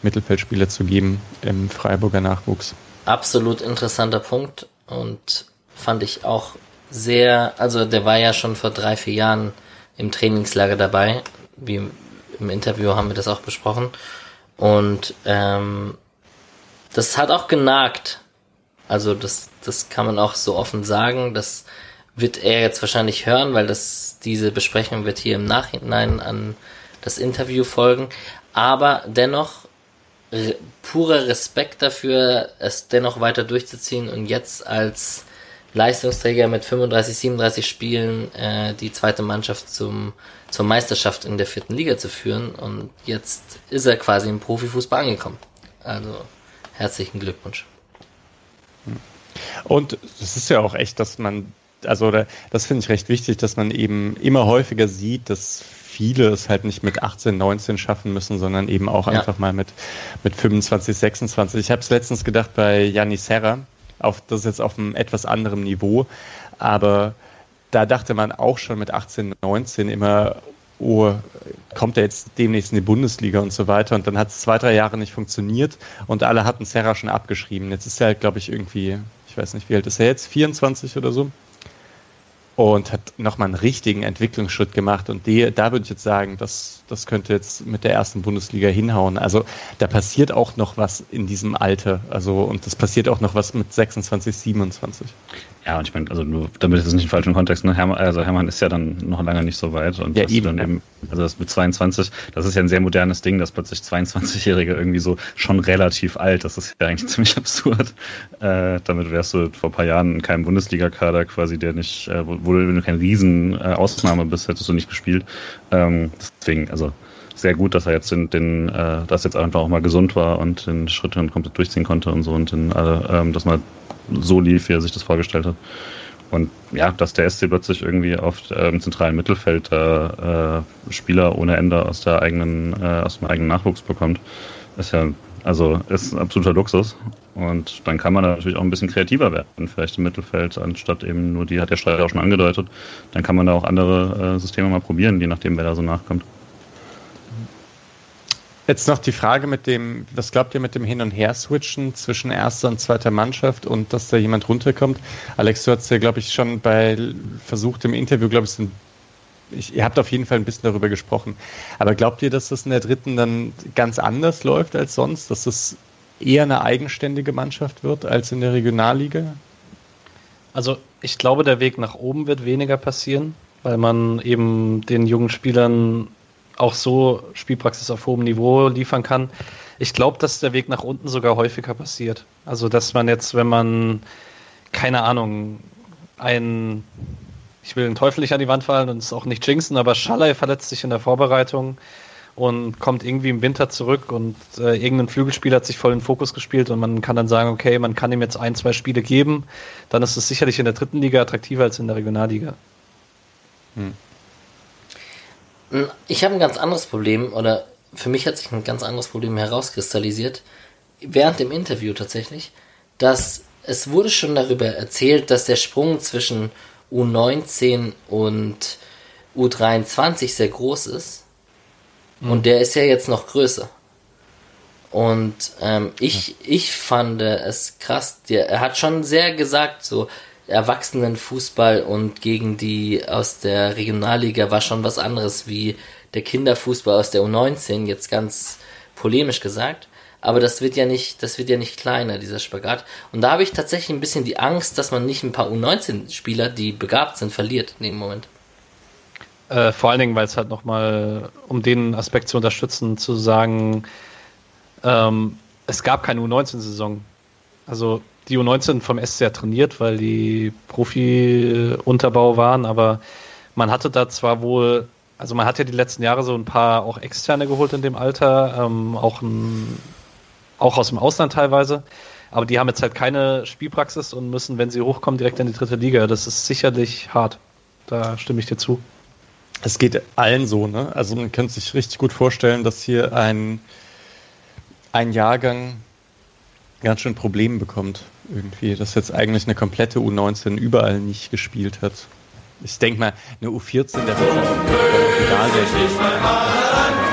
[SPEAKER 3] Mittelfeldspieler zu geben im Freiburger Nachwuchs.
[SPEAKER 1] Absolut interessanter Punkt und fand ich auch sehr, also der war ja schon vor drei, vier Jahren im Trainingslager dabei, wie im Interview haben wir das auch besprochen und ähm, das hat auch genagt. Also das, das kann man auch so offen sagen. Das wird er jetzt wahrscheinlich hören, weil das diese Besprechung wird hier im Nachhinein an das Interview folgen. Aber dennoch purer Respekt dafür, es dennoch weiter durchzuziehen und jetzt als Leistungsträger mit 35, 37 Spielen äh, die zweite Mannschaft zum, zur Meisterschaft in der vierten Liga zu führen. Und jetzt ist er quasi im Profifußball angekommen. Also herzlichen Glückwunsch.
[SPEAKER 3] Und es ist ja auch echt, dass man, also das finde ich recht wichtig, dass man eben immer häufiger sieht, dass viele es halt nicht mit 18, 19 schaffen müssen, sondern eben auch ja. einfach mal mit, mit 25, 26. Ich habe es letztens gedacht bei Yanni Serra, auf, das ist jetzt auf einem etwas anderen Niveau, aber da dachte man auch schon mit 18, 19 immer, oh, kommt er jetzt demnächst in die Bundesliga und so weiter. Und dann hat es zwei, drei Jahre nicht funktioniert und alle hatten Serra schon abgeschrieben. Jetzt ist er halt, glaube ich, irgendwie, ich weiß nicht, wie alt ist er jetzt? 24 oder so? und hat nochmal einen richtigen Entwicklungsschritt gemacht. Und die, da würde ich jetzt sagen, das, das könnte jetzt mit der ersten Bundesliga hinhauen. Also da passiert auch noch was in diesem Alter. Also und das passiert auch noch was mit 26, 27.
[SPEAKER 4] Ja, und ich meine, also nur, damit ist es nicht im falschen Kontext, ne? Hermann, also Hermann ist ja dann noch lange nicht so weit. Und
[SPEAKER 3] ja, eben,
[SPEAKER 4] eben, also das mit 22, das ist ja ein sehr modernes Ding, dass plötzlich 22-Jährige irgendwie so schon relativ alt, das ist ja eigentlich [laughs] ziemlich absurd. Äh, damit wärst du vor ein paar Jahren in keinem Bundesliga-Kader quasi, der nicht, äh, wo, wo du kein riesen äh, bist, hättest du nicht gespielt. Ähm, deswegen, also sehr gut, dass er jetzt den, den äh, dass jetzt einfach auch mal gesund war und den Schritt dann komplett durchziehen konnte und so und den, äh, ähm, dass mal so lief, wie er sich das vorgestellt hat. Und ja, dass der SC plötzlich irgendwie auf äh, im zentralen Mittelfeld äh, Spieler ohne Ende aus der eigenen, äh, aus dem eigenen Nachwuchs bekommt, ist ja Also ist ein absoluter Luxus. Und dann kann man natürlich auch ein bisschen kreativer werden, vielleicht im Mittelfeld, anstatt eben nur die, hat der Streit auch schon angedeutet. Dann kann man da auch andere äh, Systeme mal probieren, je nachdem, wer da so nachkommt.
[SPEAKER 3] Jetzt noch die Frage mit dem, was glaubt ihr mit dem Hin- und Her-Switchen zwischen erster und zweiter Mannschaft und dass da jemand runterkommt? Alex, du hast ja, glaube ich, schon bei versucht im Interview, glaube ich, ich, ihr habt auf jeden Fall ein bisschen darüber gesprochen. Aber glaubt ihr, dass das in der dritten dann ganz anders läuft als sonst? Dass das eher eine eigenständige Mannschaft wird als in der Regionalliga?
[SPEAKER 5] Also ich glaube, der Weg nach oben wird weniger passieren, weil man eben den jungen Spielern auch so Spielpraxis auf hohem Niveau liefern kann. Ich glaube, dass der Weg nach unten sogar häufiger passiert. Also, dass man jetzt, wenn man, keine Ahnung, ein, ich will den Teufel nicht an die Wand fallen und es auch nicht jinxen, aber Schallei verletzt sich in der Vorbereitung und kommt irgendwie im Winter zurück und äh, irgendein Flügelspieler hat sich voll in den Fokus gespielt und man kann dann sagen, okay, man kann ihm jetzt ein, zwei Spiele geben, dann ist es sicherlich in der dritten Liga attraktiver als in der Regionalliga. Hm.
[SPEAKER 1] Ich habe ein ganz anderes Problem, oder für mich hat sich ein ganz anderes Problem herauskristallisiert, während dem Interview tatsächlich, dass es wurde schon darüber erzählt, dass der Sprung zwischen U19 und U23 sehr groß ist. Mhm. Und der ist ja jetzt noch größer. Und ähm, ich, ich fand es krass. Der, er hat schon sehr gesagt, so, Erwachsenenfußball und gegen die aus der Regionalliga war schon was anderes wie der Kinderfußball aus der U19, jetzt ganz polemisch gesagt. Aber das wird ja nicht, das wird ja nicht kleiner, dieser Spagat. Und da habe ich tatsächlich ein bisschen die Angst, dass man nicht ein paar U19-Spieler, die begabt sind, verliert in dem Moment.
[SPEAKER 5] Äh, vor allen Dingen, weil es halt nochmal, um den Aspekt zu unterstützen, zu sagen, ähm, es gab keine U19-Saison. Also die U19 vom SCR trainiert, weil die Profi-Unterbau waren, aber man hatte da zwar wohl, also man hat ja die letzten Jahre so ein paar auch Externe geholt in dem Alter, ähm, auch, ein, auch aus dem Ausland teilweise, aber die haben jetzt halt keine Spielpraxis und müssen, wenn sie hochkommen, direkt in die dritte Liga. Das ist sicherlich hart. Da stimme ich dir zu.
[SPEAKER 3] Es geht allen so, ne? Also man könnte sich richtig gut vorstellen, dass hier ein, ein Jahrgang ganz schön Probleme bekommt irgendwie, dass jetzt eigentlich eine komplette U19 überall nicht gespielt hat. Ich denke mal, eine U14, der wird egal, der